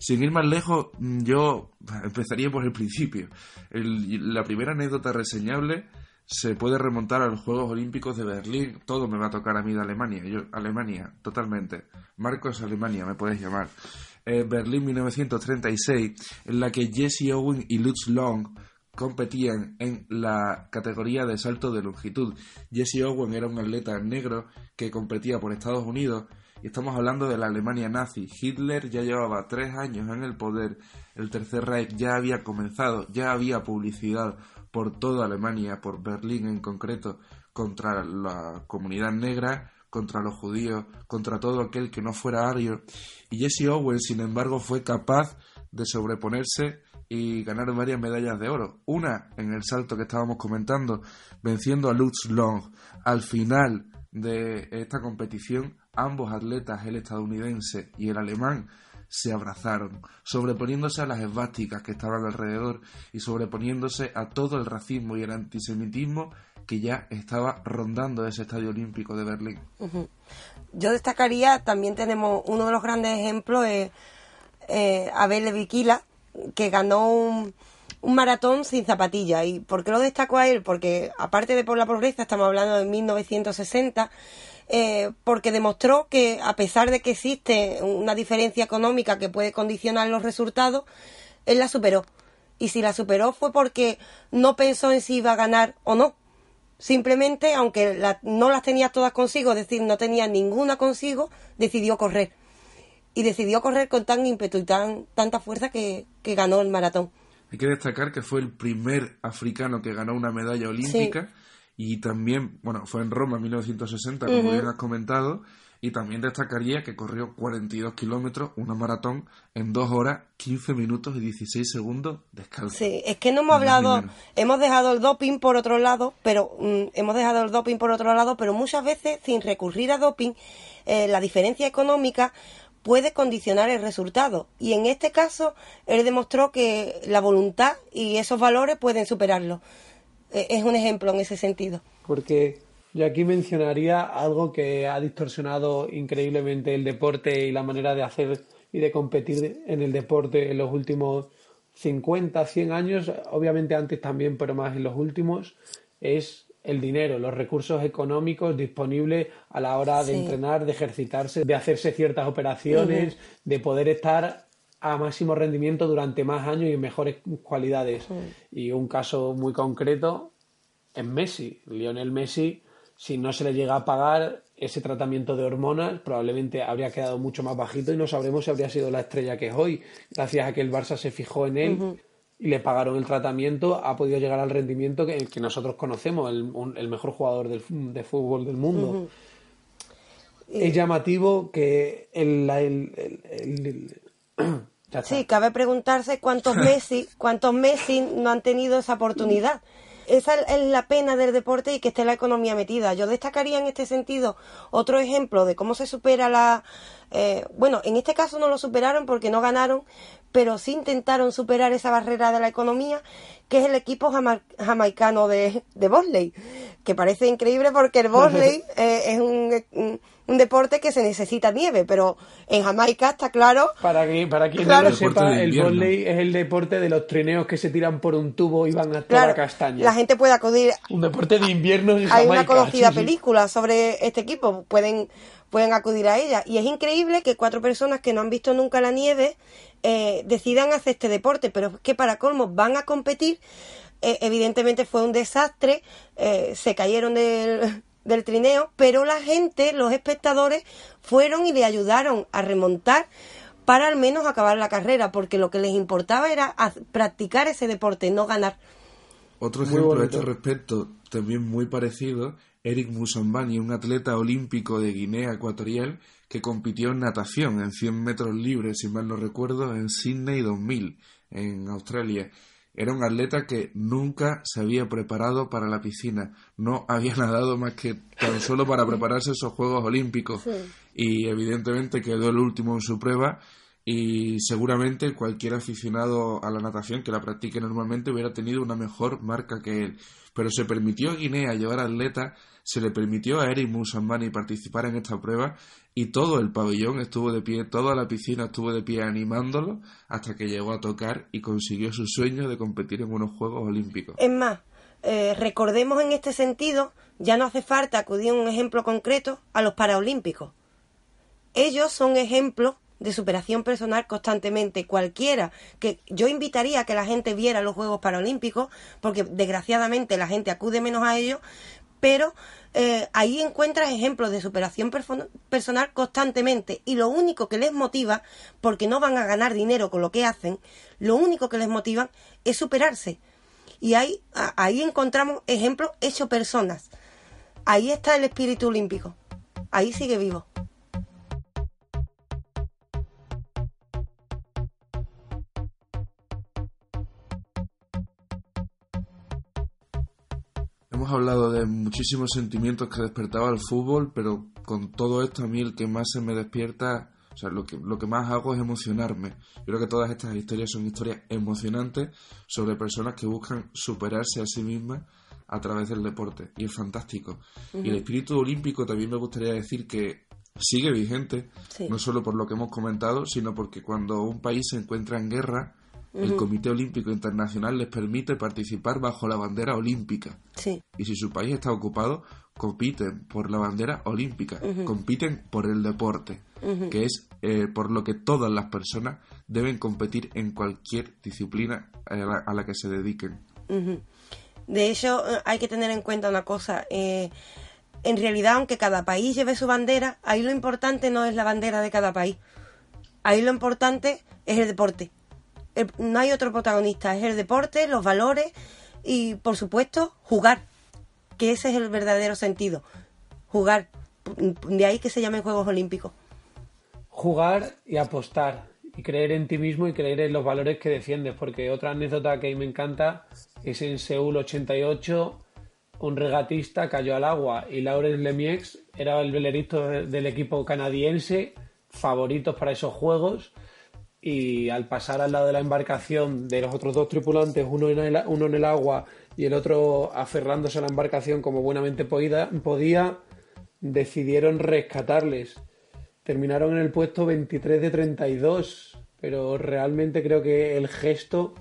B: Sin ir más lejos, mm, yo empezaría por el principio. La primera anécdota reseñable se puede remontar a los Juegos Olímpicos de Berlín. Todo me va a tocar a mí de Alemania. Yo, Alemania, totalmente. Marcos Alemania, me puedes llamar. Eh, Berlín 1936, en la que Jesse Owen y Lutz Long competían en la categoría de salto de longitud. Jesse Owen era un atleta negro que competía por Estados Unidos y estamos hablando de la Alemania nazi. Hitler ya llevaba tres años en el poder, el Tercer Reich ya había comenzado, ya había publicidad por toda Alemania, por Berlín en concreto, contra la comunidad negra, contra los judíos, contra todo aquel que no fuera ario. Y Jesse Owen, sin embargo, fue capaz de sobreponerse y ganar varias medallas de oro. Una en el salto que estábamos comentando, venciendo a Lutz Long. Al final de esta competición, ambos atletas, el estadounidense y el alemán, se abrazaron, sobreponiéndose a las esvásticas que estaban alrededor y sobreponiéndose a todo el racismo y el antisemitismo que ya estaba rondando ese estadio olímpico de Berlín.
C: Yo destacaría, también tenemos uno de los grandes ejemplos, eh, Abel Viquila, que ganó un, un maratón sin zapatillas. ¿Y por qué lo destaco a él? Porque aparte de por la pobreza, estamos hablando de 1960, eh, porque demostró que a pesar de que existe una diferencia económica que puede condicionar los resultados, él la superó. Y si la superó fue porque no pensó en si iba a ganar o no. Simplemente, aunque la- no las tenía todas consigo, es decir, no tenía ninguna consigo, decidió correr. Y decidió correr con tan ímpetu y tan, tanta fuerza que, que ganó el maratón.
B: Hay que destacar que fue el primer africano que ganó una medalla olímpica y también, bueno, fue en Roma en 1960, como bien has comentado, Y también destacaría que corrió 42 kilómetros, una maratón, en 2 horas, 15 minutos y 16 segundos descalzo.
C: Sí, es que no hemos hablado, hemos dejado el doping por otro lado, pero mm, hemos dejado el doping por otro lado, pero muchas veces sin recurrir a doping, eh, la diferencia económica puede condicionar el resultado. Y en este caso, él demostró que la voluntad y esos valores pueden superarlo. Eh, es un ejemplo en ese sentido.
D: Porque yo aquí mencionaría algo que ha distorsionado increíblemente el deporte y la manera de hacer y de competir en el deporte en los últimos 50, 100 años, obviamente antes también, pero más en los últimos, es el dinero, los recursos económicos disponibles a la hora de entrenar, de ejercitarse, de hacerse ciertas operaciones, de poder estar a máximo rendimiento durante más años y en mejores cualidades. Y un caso muy concreto es Messi. Lionel Messi si no se le llega a pagar ese tratamiento de hormonas, probablemente habría quedado mucho más bajito y no sabremos si habría sido la estrella que es hoy. Gracias a que el Barça se fijó en él y le pagaron el tratamiento, ha podido llegar al rendimiento que, que nosotros conocemos, el, mejor jugador del, de fútbol del mundo. Es llamativo que el,
C: Sí, cabe preguntarse cuántos Messi, cuántos Messi no han tenido esa oportunidad esa es la pena del deporte y que esté la economía metida. Yo destacaría en este sentido otro ejemplo de cómo se supera la... Eh, bueno, en este caso no lo superaron porque no ganaron, pero sí intentaron superar esa barrera de la economía, que es el equipo jamaicano de, de Bosley, que parece increíble porque el Bosley eh, es un, un, deporte que se necesita nieve, pero en Jamaica está claro...
D: Para, que, para quien no lo sepa, el Bosley es el deporte de los trineos que se tiran por un tubo y van a toda castaña.
C: La gente puede acudir...
D: Un deporte de invierno en
C: Hay una conocida película sobre este equipo, pueden pueden acudir a ella. Y es increíble que cuatro personas que no han visto nunca la nieve eh, decidan hacer este deporte, pero es que para colmo van a competir. Eh, evidentemente fue un desastre, eh, se cayeron del, del trineo, pero la gente, los espectadores, fueron y le ayudaron a remontar para al menos acabar la carrera, porque lo que les importaba era practicar ese deporte, no ganar.
B: Otro ejemplo a este respecto, también muy parecido, Eric Musambani, un atleta olímpico de Guinea Ecuatorial que compitió en natación en 100 metros libres, si mal no recuerdo, en Sydney 2000, en Australia. Era un atleta que nunca se había preparado para la piscina, no había nadado más que tan solo para prepararse esos Juegos Olímpicos. Y evidentemente quedó el último en su prueba y seguramente cualquier aficionado a la natación que la practique normalmente hubiera tenido una mejor marca que él. Pero se permitió a Guinea llevar atletas se le permitió a Eric Musambani participar en esta prueba y todo el pabellón estuvo de pie, toda la piscina estuvo de pie animándolo hasta que llegó a tocar y consiguió su sueño de competir en unos Juegos Olímpicos.
C: Es más, eh, recordemos en este sentido, ya no hace falta acudir a un ejemplo concreto a los Paralímpicos. Ellos son ejemplos de superación personal constantemente. Cualquiera que yo invitaría a que la gente viera los Juegos Paralímpicos, porque desgraciadamente la gente acude menos a ellos, pero eh, ahí encuentras ejemplos de superación personal constantemente y lo único que les motiva, porque no van a ganar dinero con lo que hacen, lo único que les motiva es superarse. Y ahí, ahí encontramos ejemplos hechos personas. Ahí está el espíritu olímpico. Ahí sigue vivo.
B: Hablado de muchísimos sentimientos que despertaba el fútbol, pero con todo esto a mí el que más se me despierta, o sea, lo que, lo que más hago es emocionarme. Yo creo que todas estas historias son historias emocionantes sobre personas que buscan superarse a sí mismas a través del deporte. Y es fantástico. Y el espíritu olímpico también me gustaría decir que sigue vigente, no solo por lo que hemos comentado, sino porque cuando un país se encuentra en guerra, el Comité Olímpico Internacional les permite participar bajo la bandera olímpica. Y si su país está ocupado, compiten por la bandera olímpica, compiten por el deporte, que es eh, por lo que todas las personas deben competir en cualquier disciplina a la, que se dediquen.
C: De hecho, eh, hay que tener en cuenta una cosa. Eh, en realidad, aunque cada país lleve su bandera, ahí lo importante no es la bandera de cada país. Ahí lo importante es el deporte no hay otro protagonista, es el deporte, los valores y por supuesto jugar, que ese es el verdadero sentido, jugar, de ahí que se llamen Juegos Olímpicos.
D: Jugar y apostar, y creer en ti mismo y creer en los valores que defiendes, porque otra anécdota que me encanta es en Seúl 88, un regatista cayó al agua y Laurence Lemieux era el velerito del equipo canadiense, favoritos para esos juegos, y al pasar al lado de la embarcación de los otros dos tripulantes, uno en el, uno en el agua y el otro aferrándose a la embarcación como buenamente podía, podía decidieron rescatarles. Terminaron en el puesto 23 de 32, pero realmente creo que el gesto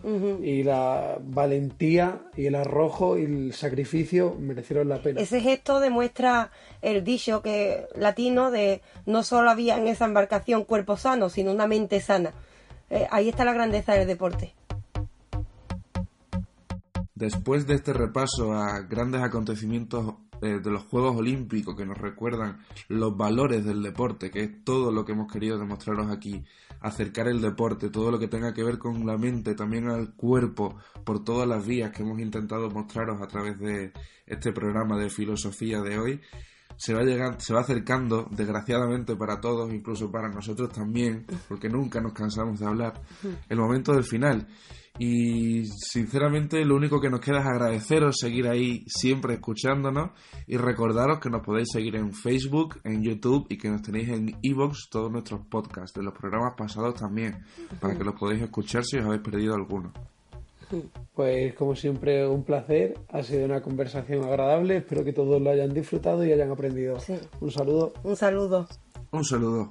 D: y la valentía y el arrojo y el sacrificio merecieron la pena.
C: Ese gesto demuestra el dicho que latino de no solo había en esa embarcación cuerpo sano, sino una mente sana. Eh, ahí está la grandeza del deporte.
B: Después de este repaso a grandes acontecimientos eh, de los Juegos Olímpicos que nos recuerdan los valores del deporte, que es todo lo que hemos querido demostraros aquí, acercar el deporte, todo lo que tenga que ver con la mente, también al cuerpo, por todas las vías que hemos intentado mostraros a través de este programa de filosofía de hoy, se va, llegando, se va acercando, desgraciadamente para todos, incluso para nosotros también, porque nunca nos cansamos de hablar, el momento del final. Y sinceramente lo único que nos queda es agradeceros, seguir ahí siempre escuchándonos y recordaros que nos podéis seguir en Facebook, en YouTube y que nos tenéis en Evox todos nuestros podcasts, de los programas pasados también, para que los podáis escuchar si os habéis perdido alguno.
D: Pues como siempre un placer, ha sido una conversación agradable, espero que todos lo hayan disfrutado y hayan aprendido. Un saludo.
C: Un saludo.
B: Un saludo.